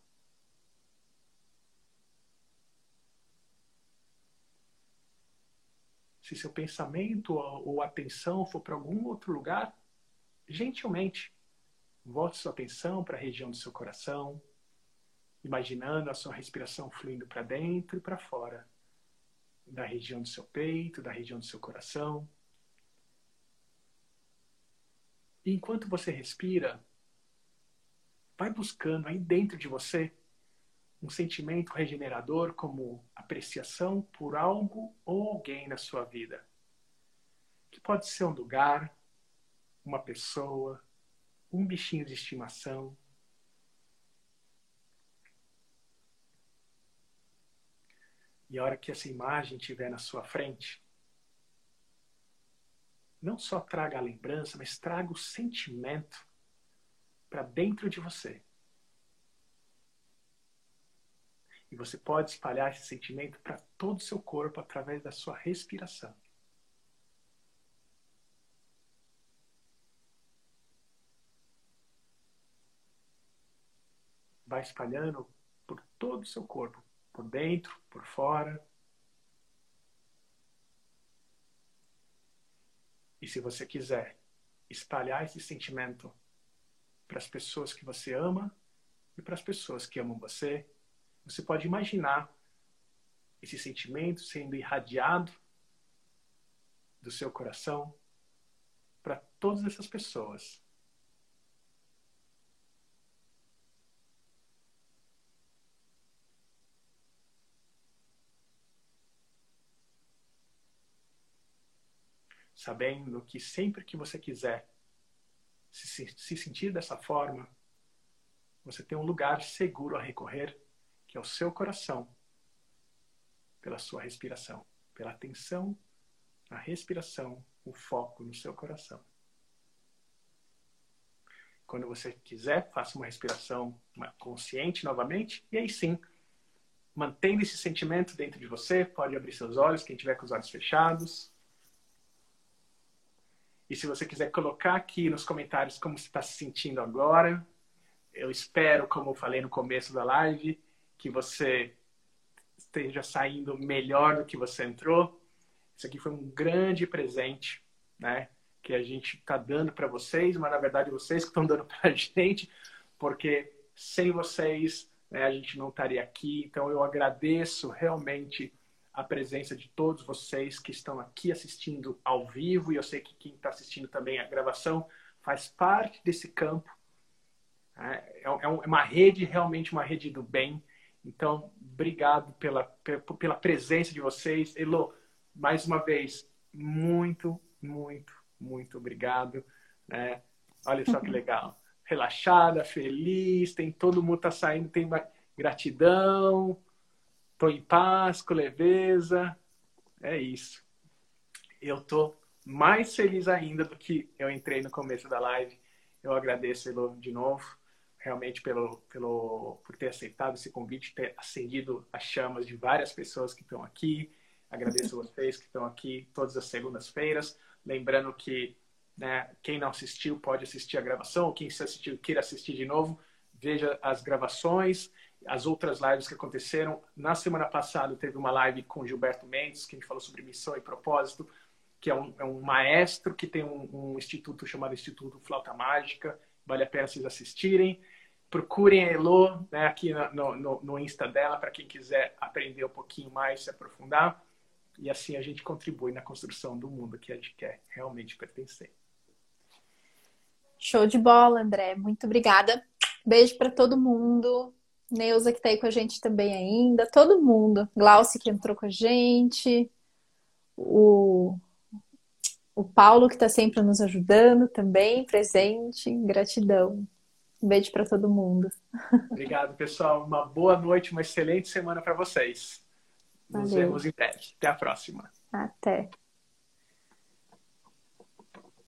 Speaker 1: Se seu pensamento ou atenção for para algum outro lugar, gentilmente volte sua atenção para a região do seu coração, imaginando a sua respiração fluindo para dentro e para fora da região do seu peito, da região do seu coração. E enquanto você respira, vai buscando aí dentro de você um sentimento regenerador como apreciação por algo ou alguém na sua vida. Que pode ser um lugar, uma pessoa, um bichinho de estimação. E a hora que essa imagem estiver na sua frente, não só traga a lembrança, mas traga o sentimento para dentro de você. E você pode espalhar esse sentimento para todo o seu corpo através da sua respiração. Vai espalhando por todo o seu corpo, por dentro, por fora. E se você quiser espalhar esse sentimento para as pessoas que você ama e para as pessoas que amam você. Você pode imaginar esse sentimento sendo irradiado do seu coração para todas essas pessoas. Sabendo que sempre que você quiser se, se sentir dessa forma, você tem um lugar seguro a recorrer, que é o seu coração, pela sua respiração, pela atenção na respiração, o foco no seu coração. Quando você quiser, faça uma respiração consciente novamente, e aí sim, mantendo esse sentimento dentro de você, pode abrir seus olhos, quem tiver com os olhos fechados. E se você quiser colocar aqui nos comentários como você está se sentindo agora, eu espero, como eu falei no começo da live, que você esteja saindo melhor do que você entrou. Isso aqui foi um grande presente, né? Que a gente está dando para vocês, mas na verdade vocês que estão dando para a gente, porque sem vocês né, a gente não estaria aqui. Então eu agradeço realmente a presença de todos vocês que estão aqui assistindo ao vivo, e eu sei que quem está assistindo também a gravação faz parte desse campo. Né? É, é uma rede, realmente uma rede do bem. Então, obrigado pela, pela presença de vocês. Elo, mais uma vez, muito, muito, muito obrigado. Né? Olha só que legal. Relaxada, feliz, tem todo mundo tá saindo, tem gratidão, Tô em paz, com leveza. É isso. Eu tô mais feliz ainda do que eu entrei no começo da live. Eu agradeço Elô de novo, realmente pelo, pelo por ter aceitado esse convite, ter acendido as chamas de várias pessoas que estão aqui. Agradeço vocês que estão aqui todas as segundas-feiras. Lembrando que né, quem não assistiu pode assistir a gravação, quem assistiu queira assistir de novo, veja as gravações, as outras lives que aconteceram. Na semana passada teve uma live com Gilberto Mendes, que a gente falou sobre missão e propósito, que é um, é um maestro que tem um, um, instituto chamado Instituto Flauta Mágica. Vale a pena vocês assistirem. Procurem a Elo né, aqui no, no, no Insta dela para quem quiser aprender um pouquinho mais, se aprofundar. E assim a gente contribui na construção do mundo que a gente quer realmente pertencer.
Speaker 2: Show de bola, André. Muito obrigada. Beijo para todo mundo. Neuza que está aí com a gente também ainda. Todo mundo. Glauci que entrou com a gente. O, o Paulo que está sempre nos ajudando também, presente. Gratidão. Um beijo para todo mundo.
Speaker 1: Obrigado, pessoal. Uma boa noite, uma excelente semana para vocês. Nos Valeu. vemos em breve. Até a próxima.
Speaker 2: Até.